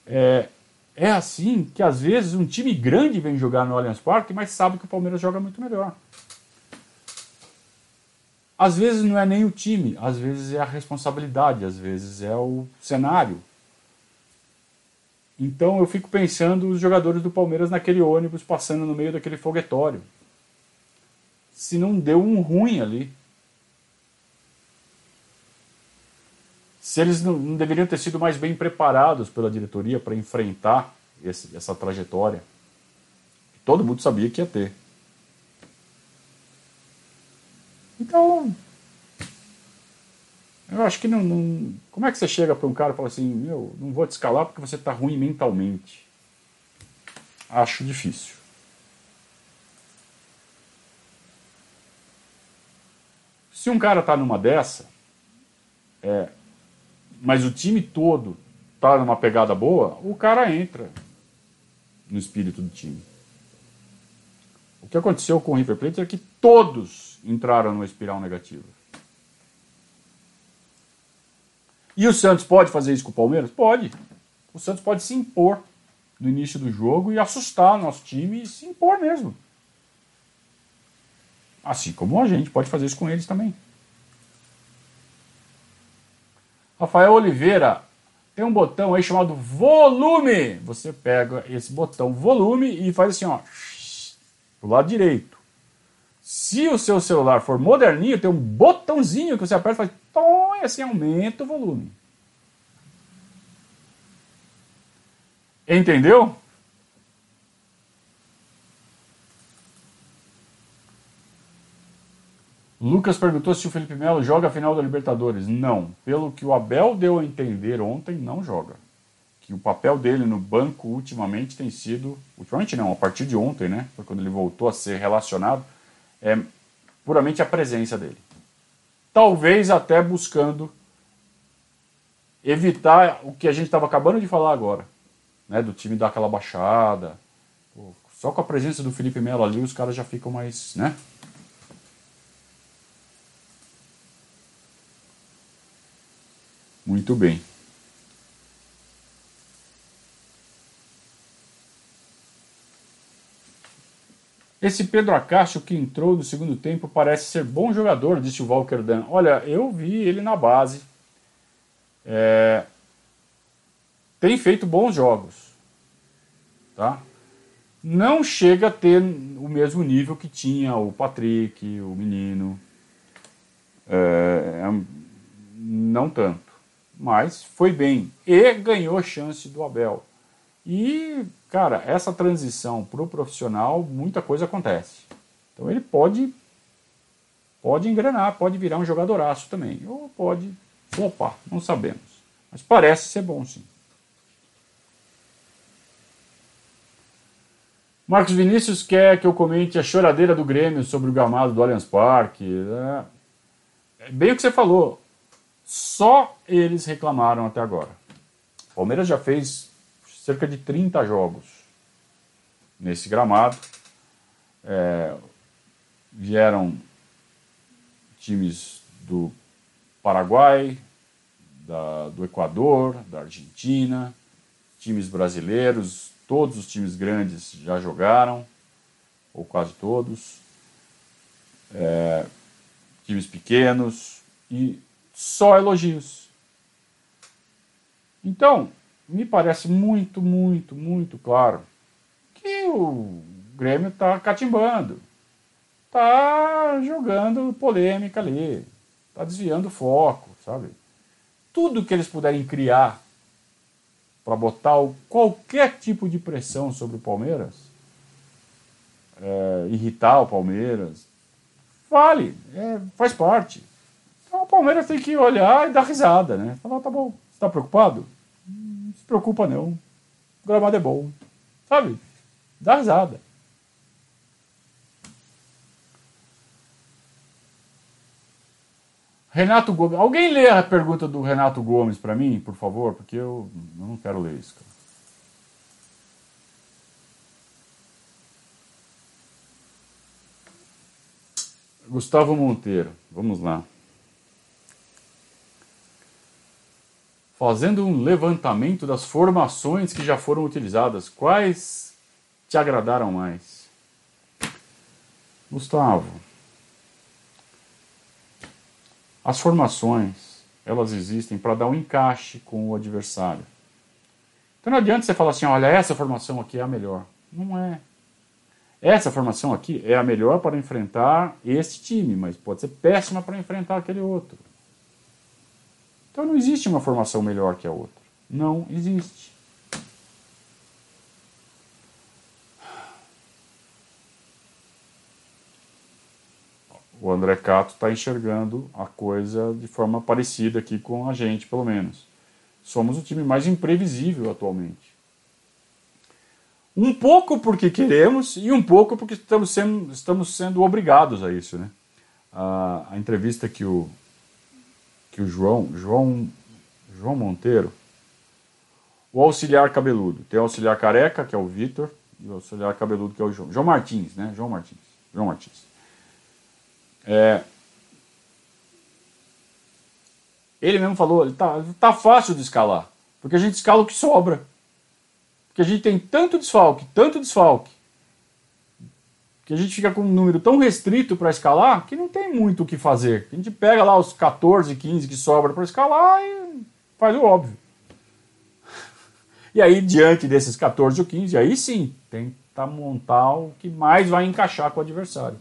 É, é assim que às vezes um time grande vem jogar no Allianz Parque, mas sabe que o Palmeiras joga muito melhor. Às vezes não é nem o time, às vezes é a responsabilidade, às vezes é o cenário. Então eu fico pensando os jogadores do Palmeiras naquele ônibus passando no meio daquele foguetório. Se não deu um ruim ali. Se eles não, não deveriam ter sido mais bem preparados pela diretoria para enfrentar esse, essa trajetória. Todo mundo sabia que ia ter. Então, Eu acho que não, não. Como é que você chega para um cara e fala assim: Meu, não vou te escalar porque você está ruim mentalmente? Acho difícil. Se um cara tá numa dessa, é, mas o time todo tá numa pegada boa, o cara entra no espírito do time. O que aconteceu com o River Plate é que todos entraram numa espiral negativa. E o Santos pode fazer isso com o Palmeiras? Pode. O Santos pode se impor no início do jogo e assustar o nosso time e se impor mesmo. Assim como a gente pode fazer isso com eles também. Rafael Oliveira tem um botão aí chamado volume. Você pega esse botão volume e faz assim, ó, pro lado direito. Se o seu celular for moderninho, tem um botãozinho que você aperta e faz tom, e assim aumenta o volume. Entendeu? Lucas perguntou se o Felipe Melo joga a final da Libertadores. Não. Pelo que o Abel deu a entender ontem, não joga. Que o papel dele no banco ultimamente tem sido. Ultimamente não, a partir de ontem, né? Foi quando ele voltou a ser relacionado. É puramente a presença dele. Talvez até buscando evitar o que a gente estava acabando de falar agora. Né? Do time dar aquela baixada. Pô, só com a presença do Felipe Melo ali, os caras já ficam mais. né? Muito bem. Esse Pedro Acácio que entrou no segundo tempo parece ser bom jogador, disse o Walker Dan. Olha, eu vi ele na base. É... Tem feito bons jogos. Tá? Não chega a ter o mesmo nível que tinha o Patrick, o menino. É... Não tanto mas foi bem e ganhou chance do Abel. E, cara, essa transição para o profissional, muita coisa acontece. Então ele pode pode engrenar, pode virar um jogadoraço também, ou pode flopar, não sabemos. Mas parece ser bom sim. Marcos Vinícius quer que eu comente a choradeira do Grêmio sobre o gramado do Allianz Parque. É bem o que você falou. Só eles reclamaram até agora. O Palmeiras já fez cerca de 30 jogos nesse gramado. É, vieram times do Paraguai, da, do Equador, da Argentina, times brasileiros, todos os times grandes já jogaram, ou quase todos, é, times pequenos, e só elogios. Então, me parece muito, muito, muito claro que o Grêmio está catimbando, está jogando polêmica ali, está desviando o foco, sabe? Tudo que eles puderem criar para botar qualquer tipo de pressão sobre o Palmeiras, é, irritar o Palmeiras, vale, é, faz parte. Então o Palmeiras tem que olhar e dar risada, né? Falar, tá bom, você tá preocupado? Preocupa não. O gramado é bom. Sabe? Dá risada. Renato Gomes. Alguém lê a pergunta do Renato Gomes para mim, por favor? Porque eu não quero ler isso, cara. Gustavo Monteiro. Vamos lá. Fazendo um levantamento das formações que já foram utilizadas. Quais te agradaram mais? Gustavo, as formações, elas existem para dar um encaixe com o adversário. Então não adianta você falar assim, olha, essa formação aqui é a melhor. Não é. Essa formação aqui é a melhor para enfrentar este time, mas pode ser péssima para enfrentar aquele outro. Então não existe uma formação melhor que a outra. Não existe. o André Cato está enxergando a coisa de forma parecida aqui com a gente, pelo menos. Somos o time mais imprevisível atualmente. Um pouco porque queremos e um pouco porque estamos sendo, estamos sendo obrigados a isso. Né? A, a entrevista que o, que o João, João, João Monteiro, o auxiliar cabeludo, tem o auxiliar careca, que é o Vitor, e o auxiliar cabeludo, que é o João, João Martins, né? João Martins. João Martins. É, ele mesmo falou, ele tá, tá fácil de escalar, porque a gente escala o que sobra. Porque a gente tem tanto desfalque, tanto desfalque, que a gente fica com um número tão restrito para escalar que não tem muito o que fazer. A gente pega lá os 14, 15 que sobra para escalar e faz o óbvio. E aí, diante desses 14 ou 15, aí sim, tentar montar o que mais vai encaixar com o adversário.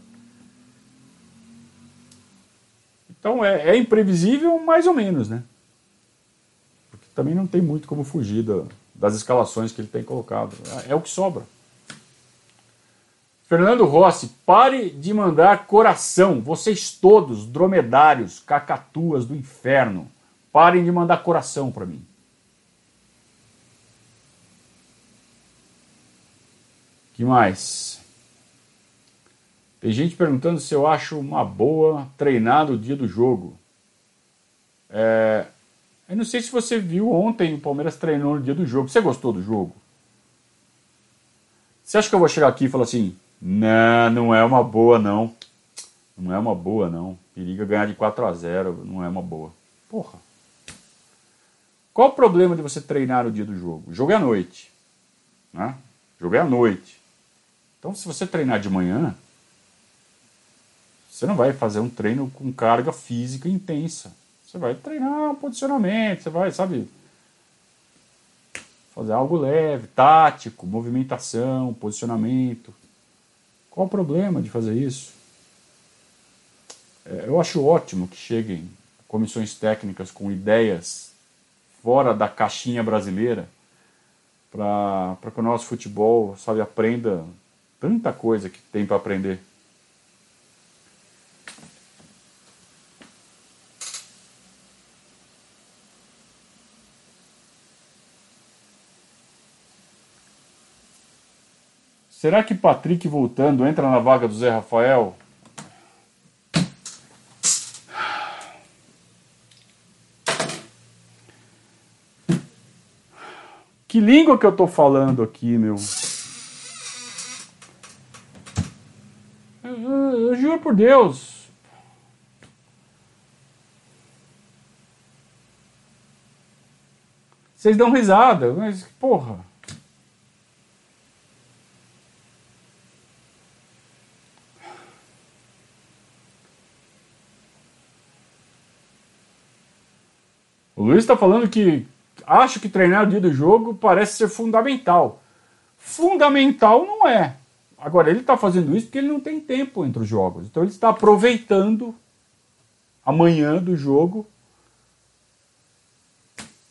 Então é, é, imprevisível, mais ou menos, né? Porque também não tem muito como fugir da, das escalações que ele tem colocado. É, é o que sobra. Fernando Rossi, pare de mandar coração. Vocês todos, dromedários, cacatuas do inferno, parem de mandar coração para mim. que mais? Tem gente perguntando se eu acho uma boa treinar no dia do jogo. É, eu não sei se você viu ontem o Palmeiras treinou no dia do jogo. Você gostou do jogo? Você acha que eu vou chegar aqui e falar assim: não, não é uma boa, não. Não é uma boa, não. Periga ganhar de 4 a 0 não é uma boa. Porra. Qual o problema de você treinar no dia do jogo? O jogo é à noite. Né? O jogo é à noite. Então, se você treinar de manhã, você não vai fazer um treino com carga física intensa. Você vai treinar um posicionamento, você vai, sabe, fazer algo leve, tático, movimentação, posicionamento. Qual o problema de fazer isso? É, eu acho ótimo que cheguem comissões técnicas com ideias fora da caixinha brasileira para que o nosso futebol sabe, aprenda Tanta coisa que tem para aprender. Será que Patrick voltando entra na vaga do Zé Rafael? Que língua que eu tô falando aqui, meu? Eu juro por Deus. Vocês dão risada, mas porra. O Luiz está falando que acho que treinar o dia do jogo parece ser fundamental. Fundamental não é. Agora, ele está fazendo isso porque ele não tem tempo entre os jogos. Então, ele está aproveitando amanhã do jogo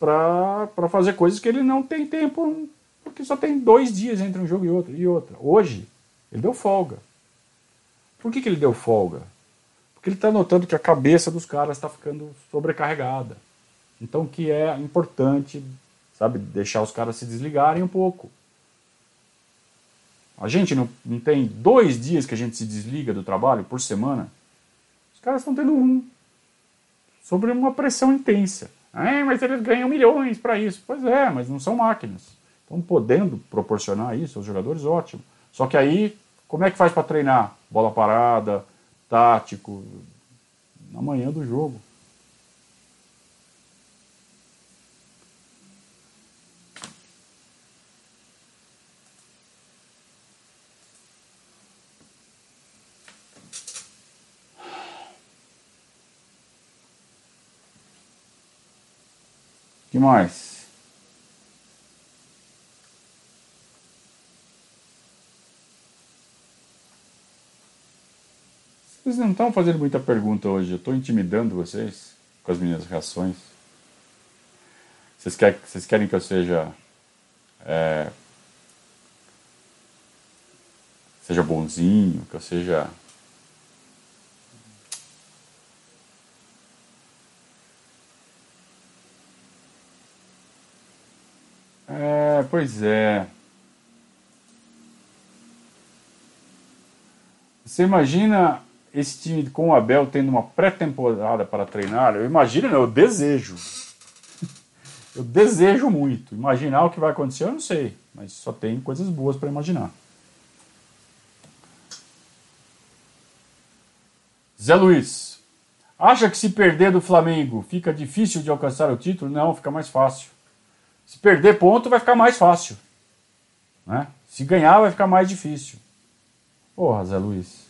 para fazer coisas que ele não tem tempo, porque só tem dois dias entre um jogo e outro. E outra. Hoje, ele deu folga. Por que, que ele deu folga? Porque ele está notando que a cabeça dos caras está ficando sobrecarregada. Então, que é importante, sabe, deixar os caras se desligarem um pouco. A gente não, não tem dois dias que a gente se desliga do trabalho por semana? Os caras estão tendo um. Sobre uma pressão intensa. Ah, mas eles ganham milhões para isso. Pois é, mas não são máquinas. Estão podendo proporcionar isso aos jogadores, ótimo. Só que aí, como é que faz para treinar? Bola parada, tático, na manhã do jogo. Que mais? Vocês não estão fazendo muita pergunta hoje. Eu estou intimidando vocês com as minhas reações. Vocês querem, vocês querem que eu seja. É, seja bonzinho, que eu seja pois é. Você imagina esse time com o Abel tendo uma pré-temporada para treinar? Eu imagino, eu desejo. (laughs) Eu desejo muito. Imaginar o que vai acontecer, eu não sei. Mas só tem coisas boas para imaginar. Zé Luiz. Acha que se perder do Flamengo fica difícil de alcançar o título? Não, fica mais fácil. Se perder ponto, vai ficar mais fácil. Né? Se ganhar, vai ficar mais difícil. Porra, Zé Luiz.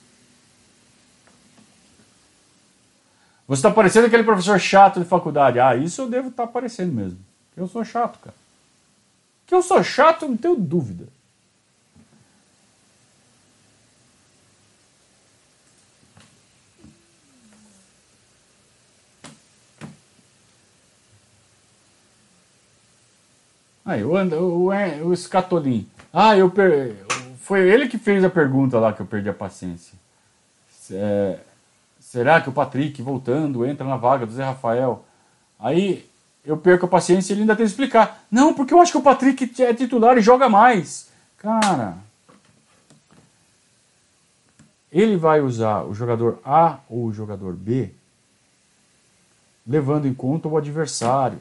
Você está parecendo aquele professor chato de faculdade. Ah, isso eu devo estar tá parecendo mesmo. Eu sou chato, cara. Que eu sou chato, não tenho dúvida. Aí, o, o, o, Scatolin. Ah, eu per... foi ele que fez a pergunta lá que eu perdi a paciência. É, será que o Patrick, voltando, entra na vaga do Zé Rafael? Aí eu perco a paciência e ele ainda tem que explicar. Não, porque eu acho que o Patrick é titular e joga mais. Cara, ele vai usar o jogador A ou o jogador B levando em conta o adversário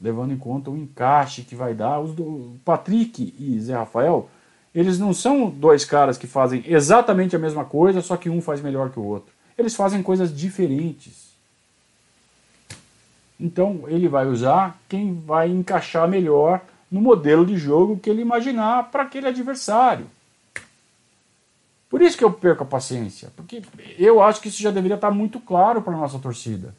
levando em conta o encaixe que vai dar. Os do, Patrick e Zé Rafael, eles não são dois caras que fazem exatamente a mesma coisa, só que um faz melhor que o outro. Eles fazem coisas diferentes. Então ele vai usar quem vai encaixar melhor no modelo de jogo que ele imaginar para aquele adversário. Por isso que eu perco a paciência, porque eu acho que isso já deveria estar muito claro para a nossa torcida.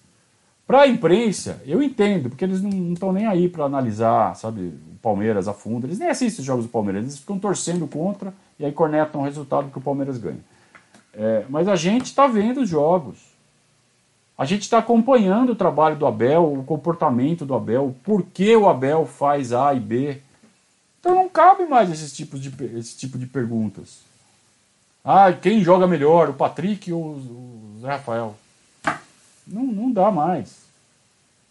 Para a imprensa, eu entendo, porque eles não estão nem aí para analisar, sabe, o Palmeiras a fundo. Eles nem assistem os jogos do Palmeiras, eles ficam torcendo contra e aí cornetam o resultado que o Palmeiras ganha. É, mas a gente está vendo os jogos. A gente está acompanhando o trabalho do Abel, o comportamento do Abel, o porquê o Abel faz A e B. Então não cabe mais esse tipo de, esse tipo de perguntas. Ah, quem joga melhor, o Patrick ou o Zé Rafael? Não, não dá mais.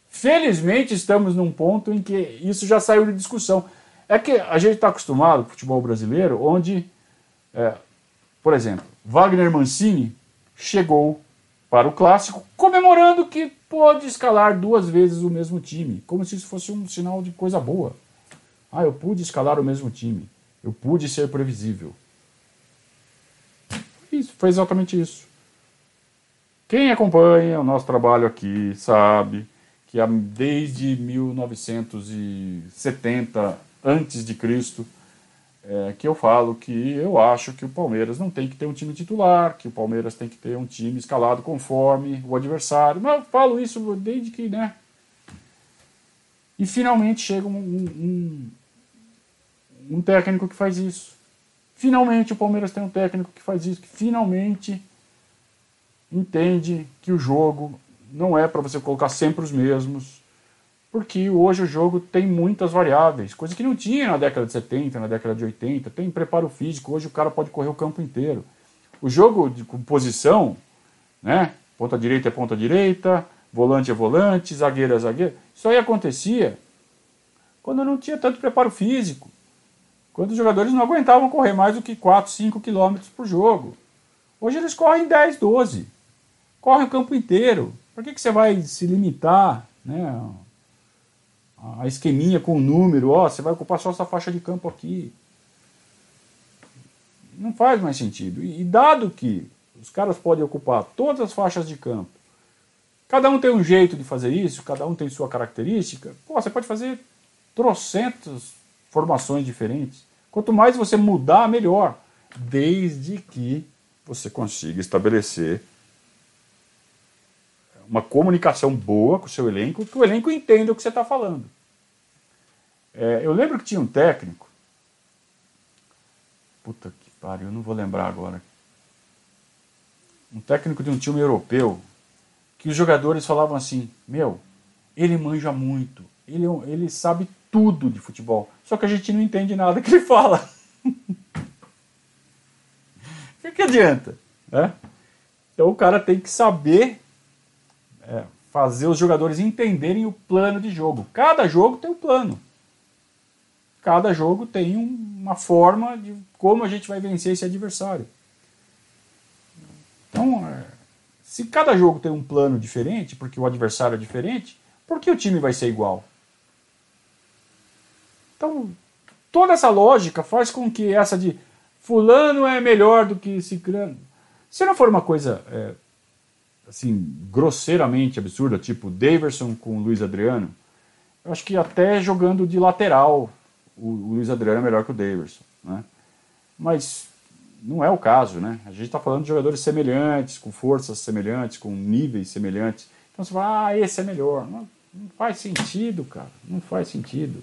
Felizmente estamos num ponto em que isso já saiu de discussão. É que a gente está acostumado com o futebol brasileiro, onde, é, por exemplo, Wagner Mancini chegou para o clássico comemorando que pode escalar duas vezes o mesmo time, como se isso fosse um sinal de coisa boa. Ah, eu pude escalar o mesmo time, eu pude ser previsível. Isso, foi exatamente isso. Quem acompanha o nosso trabalho aqui sabe que desde 1970 antes de Cristo é, que eu falo que eu acho que o Palmeiras não tem que ter um time titular, que o Palmeiras tem que ter um time escalado conforme o adversário. Mas eu falo isso desde que, né? E finalmente chega um, um, um técnico que faz isso. Finalmente o Palmeiras tem um técnico que faz isso, que finalmente entende que o jogo não é para você colocar sempre os mesmos, porque hoje o jogo tem muitas variáveis, coisa que não tinha na década de 70, na década de 80, tem preparo físico, hoje o cara pode correr o campo inteiro. O jogo de composição, né? Ponta direita é ponta direita, volante é volante, zagueiro é zagueiro. Isso aí acontecia quando não tinha tanto preparo físico. Quando os jogadores não aguentavam correr mais do que 4, 5 quilômetros por jogo. Hoje eles correm 10, 12 corre o campo inteiro. Por que, que você vai se limitar né, a esqueminha com o número? Ó, você vai ocupar só essa faixa de campo aqui. Não faz mais sentido. E, dado que os caras podem ocupar todas as faixas de campo, cada um tem um jeito de fazer isso, cada um tem sua característica, pô, você pode fazer trocentas formações diferentes. Quanto mais você mudar, melhor. Desde que você consiga estabelecer uma comunicação boa com o seu elenco, que o elenco entenda o que você está falando. É, eu lembro que tinha um técnico. Puta que pariu, eu não vou lembrar agora. Um técnico de um time europeu, que os jogadores falavam assim: Meu, ele manja muito, ele, é ele sabe tudo de futebol, só que a gente não entende nada que ele fala. (laughs) O que adianta? Né? Então o cara tem que saber é, fazer os jogadores entenderem o plano de jogo. Cada jogo tem um plano. cada jogo tem uma forma de como a gente vai vencer esse adversário. Então, é, se cada jogo tem um plano diferente, porque o adversário é diferente, por que o time vai ser igual? Então, toda essa lógica faz com que essa de fulano é melhor do que ciclano. Se não for uma coisa é, assim grosseiramente absurda, tipo Daverson com Luiz Adriano, eu acho que até jogando de lateral o, o Luiz Adriano é melhor que o Daverson, né? Mas não é o caso, né? A gente está falando de jogadores semelhantes, com forças semelhantes, com níveis semelhantes. Então você fala, ah, esse é melhor. Não, não faz sentido, cara. Não faz sentido.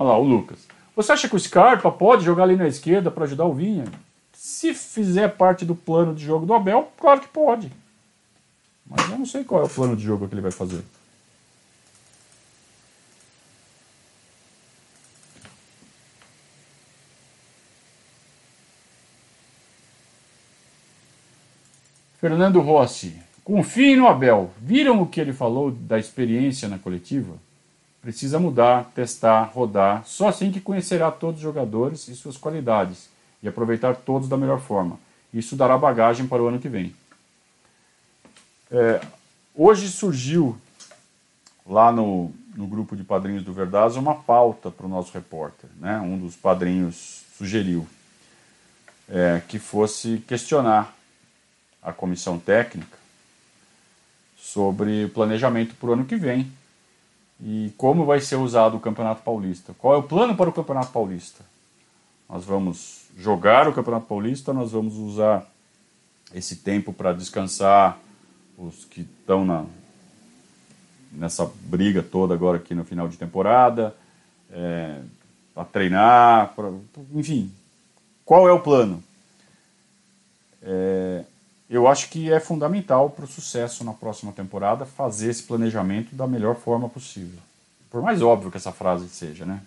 Olha lá, o Lucas. Você acha que o Scarpa pode jogar ali na esquerda para ajudar o Vinha? Se fizer parte do plano de jogo do Abel, claro que pode. Mas eu não sei qual é o plano de jogo que ele vai fazer. Fernando Rossi. Confie no Abel. Viram o que ele falou da experiência na coletiva? Precisa mudar, testar, rodar. Só assim que conhecerá todos os jogadores e suas qualidades e aproveitar todos da melhor forma. Isso dará bagagem para o ano que vem. É, hoje surgiu lá no, no grupo de padrinhos do Verdaz uma pauta para o nosso repórter. Né? Um dos padrinhos sugeriu é, que fosse questionar a comissão técnica sobre planejamento para o ano que vem e como vai ser usado o Campeonato Paulista. Qual é o plano para o Campeonato Paulista? Nós vamos jogar o Campeonato Paulista, nós vamos usar esse tempo para descansar os que estão na, nessa briga toda agora aqui no final de temporada, é, para treinar, pra, enfim, qual é o plano? É, eu acho que é fundamental para o sucesso na próxima temporada fazer esse planejamento da melhor forma possível. Por mais óbvio que essa frase seja, né?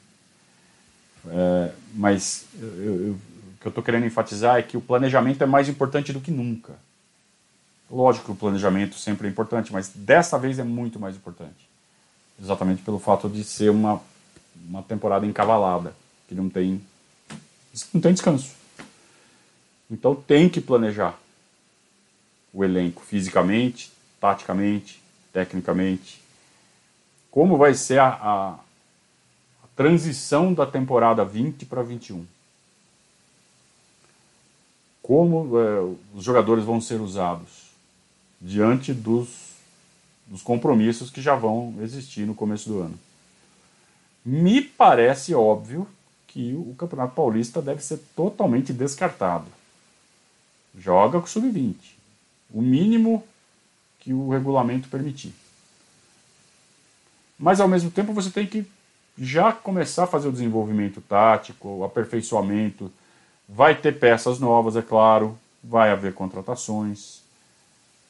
É, mas eu, eu, o que eu estou querendo enfatizar é que o planejamento é mais importante do que nunca. Lógico que o planejamento sempre é importante, mas dessa vez é muito mais importante. Exatamente pelo fato de ser uma, uma temporada encavalada, que não tem, não tem descanso. Então tem que planejar o elenco fisicamente, taticamente, tecnicamente. Como vai ser a, a, a transição da temporada 20 para 21? Como é, os jogadores vão ser usados? diante dos, dos compromissos que já vão existir no começo do ano. Me parece óbvio que o Campeonato Paulista deve ser totalmente descartado. Joga com sub-20. O mínimo que o regulamento permitir. Mas ao mesmo tempo você tem que já começar a fazer o desenvolvimento tático, o aperfeiçoamento. Vai ter peças novas, é claro, vai haver contratações.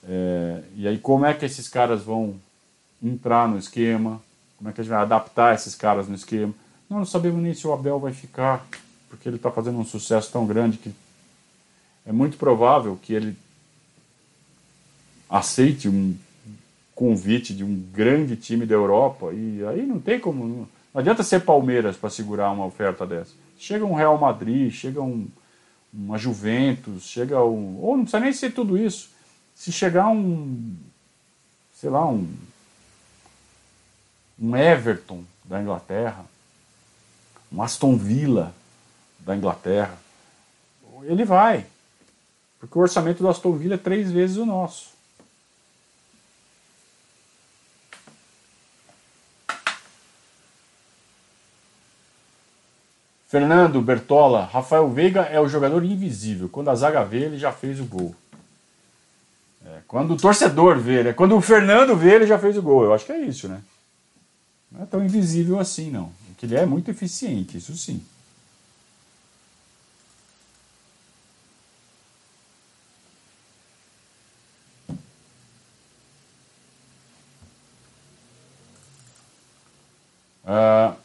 É, e aí, como é que esses caras vão entrar no esquema? Como é que a gente vai adaptar esses caras no esquema? Nós não sabemos nem se o Abel vai ficar, porque ele está fazendo um sucesso tão grande que é muito provável que ele aceite um convite de um grande time da Europa e aí não tem como. Não adianta ser Palmeiras para segurar uma oferta dessa. Chega um Real Madrid, chega um, uma Juventus, chega um. Ou não precisa nem ser tudo isso se chegar um, sei lá, um, um Everton da Inglaterra, um Aston Villa da Inglaterra, ele vai. Porque o orçamento do Aston Villa é três vezes o nosso. Fernando Bertola, Rafael Veiga é o jogador invisível. Quando a zaga vê, ele já fez o gol. É, quando o torcedor vê, né? quando o Fernando vê, ele já fez o gol. Eu acho que é isso, né? Não é tão invisível assim, não. Porque ele é muito eficiente, isso sim. Ah,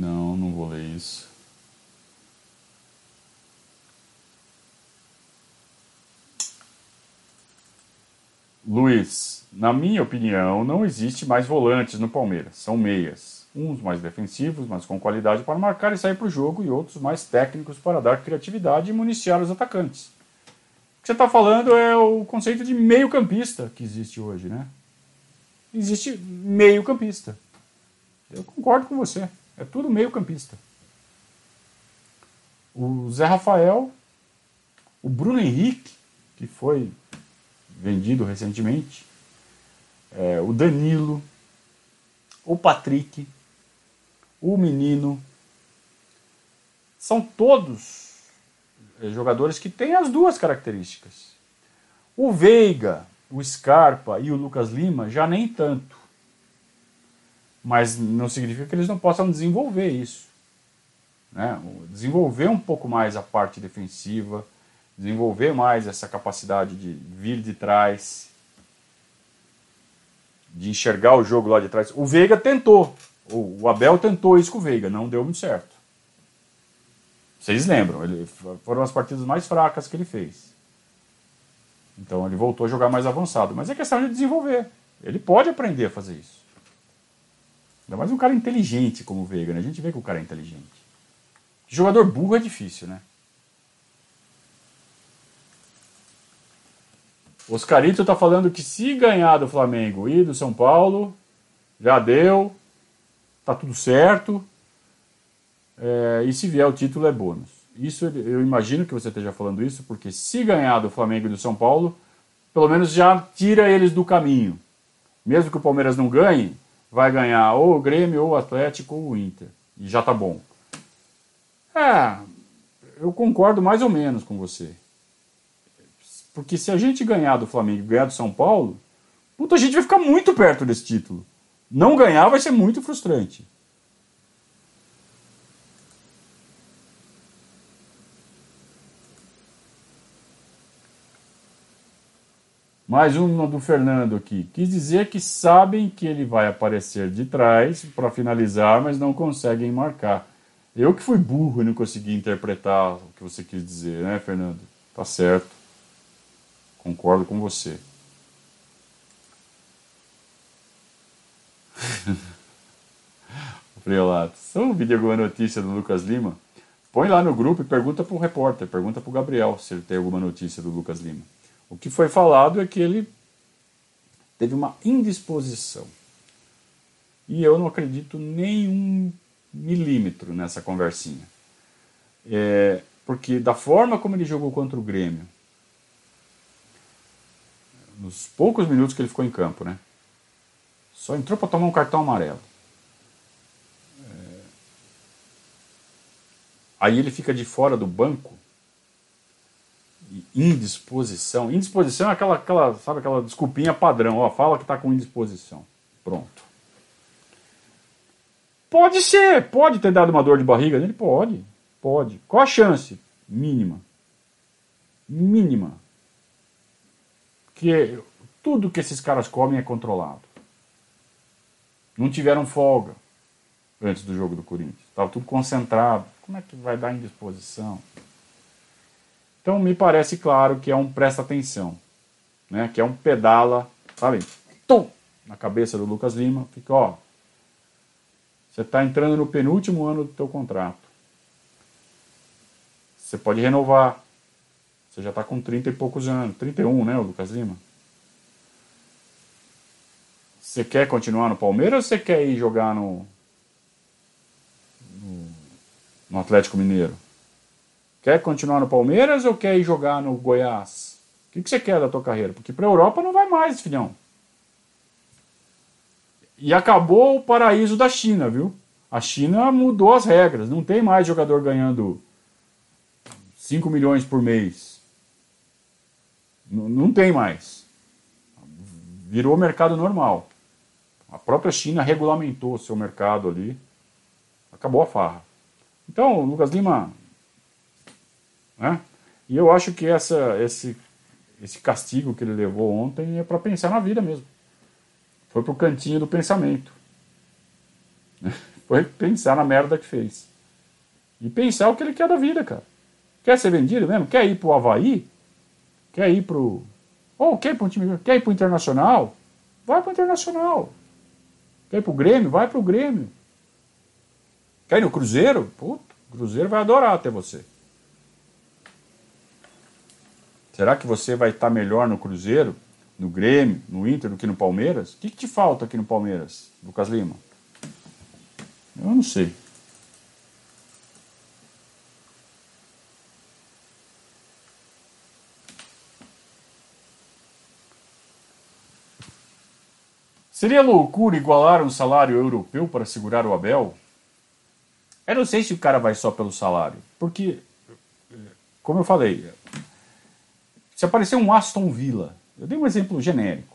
não, não vou ler isso. Luiz, na minha opinião, não existe mais volantes no Palmeiras, são meias. Uns mais defensivos, mas com qualidade para marcar e sair para o jogo, e outros mais técnicos para dar criatividade e municiar os atacantes. O que você está falando é o conceito de meio-campista que existe hoje, né? Existe meio-campista. Eu concordo com você. É tudo meio-campista. O Zé Rafael, o Bruno Henrique, que foi vendido recentemente, é, o Danilo, o Patrick, o Menino, são todos é, jogadores que têm as duas características. O Veiga, o Scarpa e o Lucas Lima já nem tanto. Mas não significa que eles não possam desenvolver isso. Né? Desenvolver um pouco mais a parte defensiva, desenvolver mais essa capacidade de vir de trás, de enxergar o jogo lá de trás. O Veiga tentou, o Abel tentou isso com o Veiga, não deu muito certo. Vocês lembram, ele, foram as partidas mais fracas que ele fez. Então ele voltou a jogar mais avançado. Mas é questão de desenvolver. Ele pode aprender a fazer isso. Ainda mais um cara inteligente como o Veiga, né? A gente vê que o cara é inteligente. Jogador burro é difícil, né? Oscarito tá falando que se ganhar do Flamengo e do São Paulo, já deu, tá tudo certo. É, e se vier o título é bônus. Isso eu imagino que você esteja falando isso, porque se ganhar do Flamengo e do São Paulo, pelo menos já tira eles do caminho. Mesmo que o Palmeiras não ganhe, vai ganhar ou o Grêmio, ou o Atlético, ou o Inter. E já tá bom. É, eu concordo mais ou menos com você. Porque se a gente ganhar do Flamengo e ganhar do São Paulo, puta, a gente vai ficar muito perto desse título. Não ganhar vai ser muito frustrante. Mais uma do Fernando aqui. Quis dizer que sabem que ele vai aparecer de trás para finalizar, mas não conseguem marcar. Eu que fui burro e não consegui interpretar o que você quis dizer, né, Fernando? Tá certo. Concordo com você. Friolato. Só ouviu alguma notícia do Lucas Lima? Põe lá no grupo e pergunta para o repórter, pergunta para o Gabriel se ele tem alguma notícia do Lucas Lima. O que foi falado é que ele teve uma indisposição. E eu não acredito nenhum milímetro nessa conversinha. É, porque da forma como ele jogou contra o Grêmio, nos poucos minutos que ele ficou em campo, né? Só entrou para tomar um cartão amarelo. É, aí ele fica de fora do banco indisposição. Indisposição é aquela, aquela, sabe, aquela desculpinha padrão. Ó, fala que está com indisposição. Pronto. Pode ser, pode ter dado uma dor de barriga nele? Pode, pode. Qual a chance? Mínima. Mínima. Que tudo que esses caras comem é controlado. Não tiveram folga antes do jogo do Corinthians. Estava tudo concentrado. Como é que vai dar indisposição? Então me parece claro que é um presta atenção, né? que é um pedala, sabe? Tum! Na cabeça do Lucas Lima, fica, ó, você está entrando no penúltimo ano do teu contrato. Você pode renovar. Você já está com 30 e poucos anos. 31, né, o Lucas Lima? Você quer continuar no Palmeiras ou você quer ir jogar no, no, Atlético Mineiro? Quer continuar no Palmeiras ou quer ir jogar no Goiás? O que, que você quer da tua carreira? Porque para a Europa não vai mais, filhão. E acabou o paraíso da China, viu? A China mudou as regras. Não tem mais jogador ganhando 5 milhões por mês. Não tem mais. Virou mercado normal. A própria China regulamentou seu mercado ali. Acabou a farra. Então, Lucas Lima, né? E eu acho que essa, esse, esse castigo que ele levou ontem é para pensar na vida mesmo. Foi pro cantinho do pensamento. (laughs) Foi pensar na merda que fez. E pensar o que ele quer da vida, cara. Quer ser vendido mesmo? Quer ir pro Havaí? Quer ir pro Ou quer ir um time, quer ir para o Internacional? Vai para o Internacional. Quer ir para o Grêmio? Vai para o Grêmio. Quer ir no Cruzeiro? Puta, o Cruzeiro vai adorar ter você. Será que você vai estar melhor no Cruzeiro, no Grêmio, no Inter do que no Palmeiras? O que, que te falta aqui no Palmeiras, Lucas Lima? Eu não sei. Seria loucura igualar um salário europeu para segurar o Abel? Eu não sei se o cara vai só pelo salário, porque, como eu falei, se aparecer um Aston Villa, eu dei um exemplo genérico,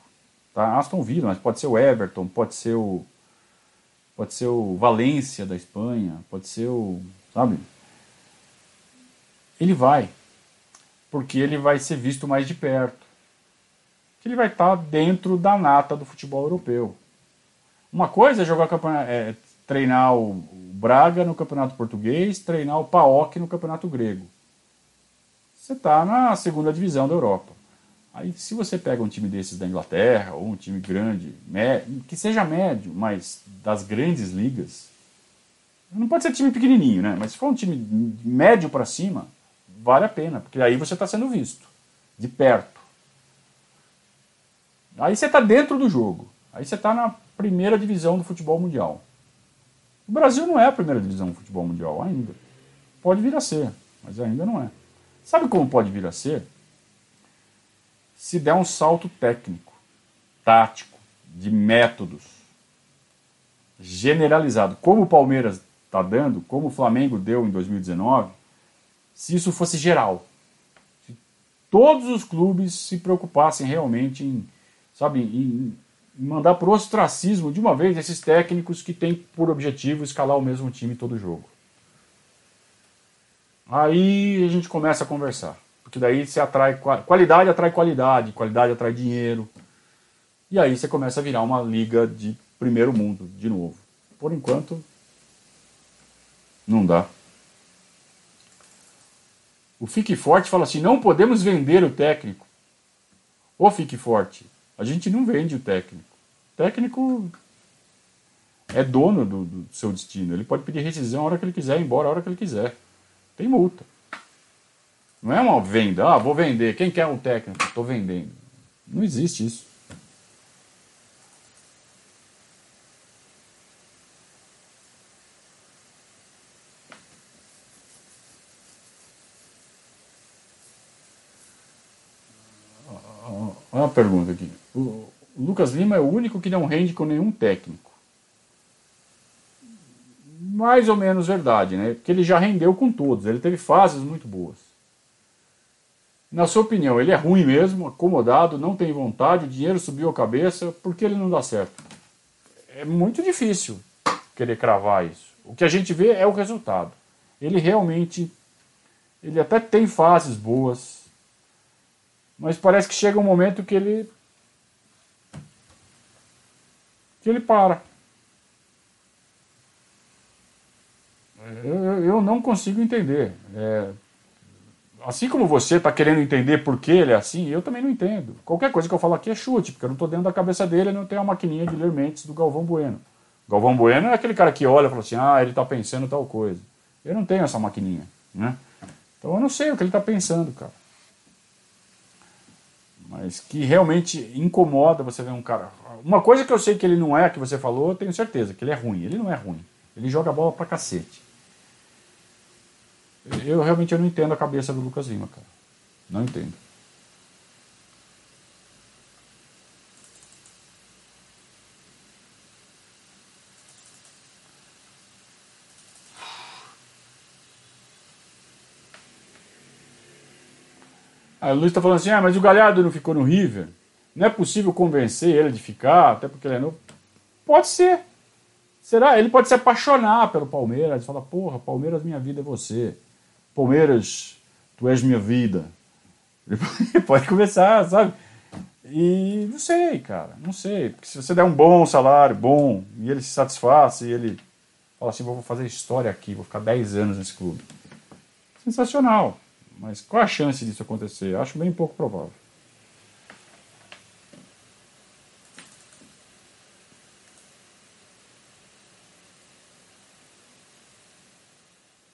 tá? Aston Villa, mas pode ser o Everton, pode ser o, pode ser o Valência da Espanha, pode ser o, sabe? Ele vai, porque ele vai ser visto mais de perto que ele vai estar dentro da nata do futebol europeu. Uma coisa é jogar é, treinar o Braga no campeonato português, treinar o PAOK no campeonato grego. Você está na segunda divisão da Europa. Aí, se você pega um time desses da Inglaterra, ou um time grande, que seja médio, mas das grandes ligas, não pode ser time pequenininho, né? Mas se for um time médio para cima, vale a pena, porque aí você está sendo visto de perto. Aí você está dentro do jogo. Aí você está na primeira divisão do futebol mundial. O Brasil não é a primeira divisão do futebol mundial ainda. Pode vir a ser, mas ainda não é. Sabe como pode vir a ser? Se der um salto técnico, tático, de métodos, generalizado, como o Palmeiras está dando, como o Flamengo deu em 2019, se isso fosse geral. Se todos os clubes se preocupassem realmente em sabe, em, mandar para o ostracismo de uma vez esses técnicos que têm por objetivo escalar o mesmo time todo jogo. Aí a gente começa a conversar. Porque daí você atrai qualidade atrai qualidade, qualidade atrai dinheiro. E aí você começa a virar uma liga de primeiro mundo de novo. Por enquanto não dá. O Fique Forte fala assim: não podemos vender o técnico. Ô Fique Forte, a gente não vende o técnico. O técnico é dono do, do, seu destino. Ele pode pedir rescisão a hora que ele quiser, embora a hora que ele quiser. Tem multa. Não é uma venda. Ah, vou vender. Quem quer um técnico? Estou vendendo. Não existe isso. Olha uma pergunta aqui. O Lucas Lima é o único que não rende com nenhum técnico. Mais ou menos verdade, né? Porque ele já rendeu com todos, ele teve fases muito boas. Na sua opinião, ele é ruim mesmo, acomodado, não tem vontade, o dinheiro subiu a cabeça, por que ele não dá certo? É muito difícil querer cravar isso. O que a gente vê é o resultado. Ele realmente, ele até tem fases boas, mas parece que chega um momento que ele. que ele para. Eu, eu não consigo entender. É, assim como você está querendo entender por que ele é assim, eu também não entendo. Qualquer coisa que eu falo aqui é chute, porque eu não estou dentro da cabeça dele, não tenho a maquininha de ler mentes do Galvão Bueno. Galvão Bueno é aquele cara que olha e fala assim, ah, ele está pensando tal coisa. Eu não tenho essa maquininha, né? Então eu não sei o que ele está pensando, cara mas que realmente incomoda você ver um cara. Uma coisa que eu sei que ele não é, que você falou, eu tenho certeza, que ele é ruim. Ele não é ruim. Ele joga a bola pra cacete. Eu realmente eu não entendo a cabeça do Lucas Lima, cara. Não entendo. O Luiz está falando assim: ah, mas o Galhardo não ficou no River? Não é possível convencer ele de ficar, até porque ele é novo? Pode ser. Será? Ele pode se apaixonar pelo Palmeiras, falar: porra, Palmeiras, minha vida é você. Palmeiras, tu és minha vida. Ele (laughs) pode começar, sabe? E não sei, cara, não sei. Porque se você der um bom salário, bom, e ele se satisfaz, e ele fala assim: vou fazer história aqui, vou ficar 10 anos nesse clube. Sensacional. Mas qual a chance disso acontecer? Acho bem pouco provável.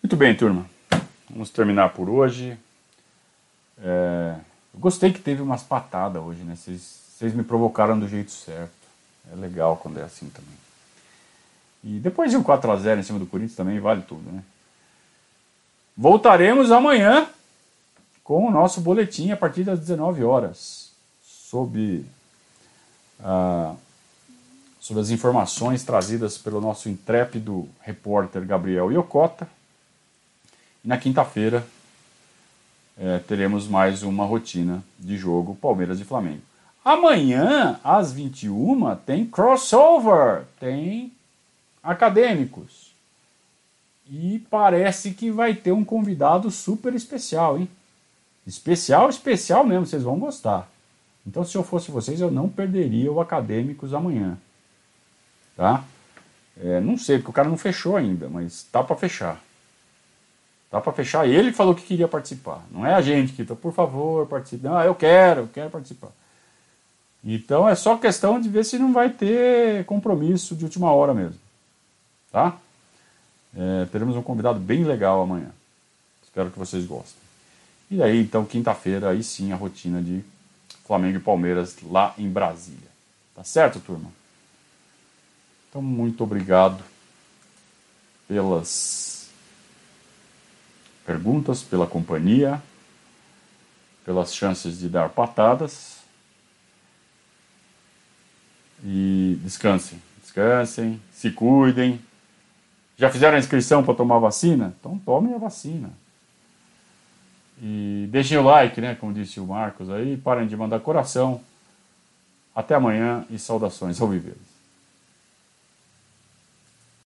Muito bem, turma. Vamos terminar por hoje. É... Gostei que teve umas patadas hoje, né? Vocês me provocaram do jeito certo. É legal quando é assim também. E depois de um 4x0 em cima do Corinthians também vale tudo, né? Voltaremos amanhã com o nosso boletim a partir das 19 horas, sob, ah, sobre as informações trazidas pelo nosso intrépido repórter Gabriel Iocota. E na quinta-feira é, teremos mais uma rotina de jogo Palmeiras e Flamengo. Amanhã, às 21 tem crossover, tem acadêmicos. E parece que vai ter um convidado super especial, hein? Especial, especial mesmo, vocês vão gostar. Então, se eu fosse vocês, eu não perderia o Acadêmicos amanhã. Tá? É, não sei, porque o cara não fechou ainda, mas tá para fechar. Tá para fechar. Ele falou que queria participar. Não é a gente que tá, por favor, participe. Não, eu quero, eu quero participar. Então é só questão de ver se não vai ter compromisso de última hora mesmo. Tá? É, teremos um convidado bem legal amanhã. Espero que vocês gostem. E aí, então, quinta-feira, aí sim, a rotina de Flamengo e Palmeiras lá em Brasília. Tá certo, turma? Então, muito obrigado pelas perguntas, pela companhia, pelas chances de dar patadas. E descansem, descansem, se cuidem. Já fizeram a inscrição para tomar vacina? Então tomem a vacina. E deixem o like, né? Como disse o Marcos aí. Parem de mandar coração. Até amanhã e saudações ao viver.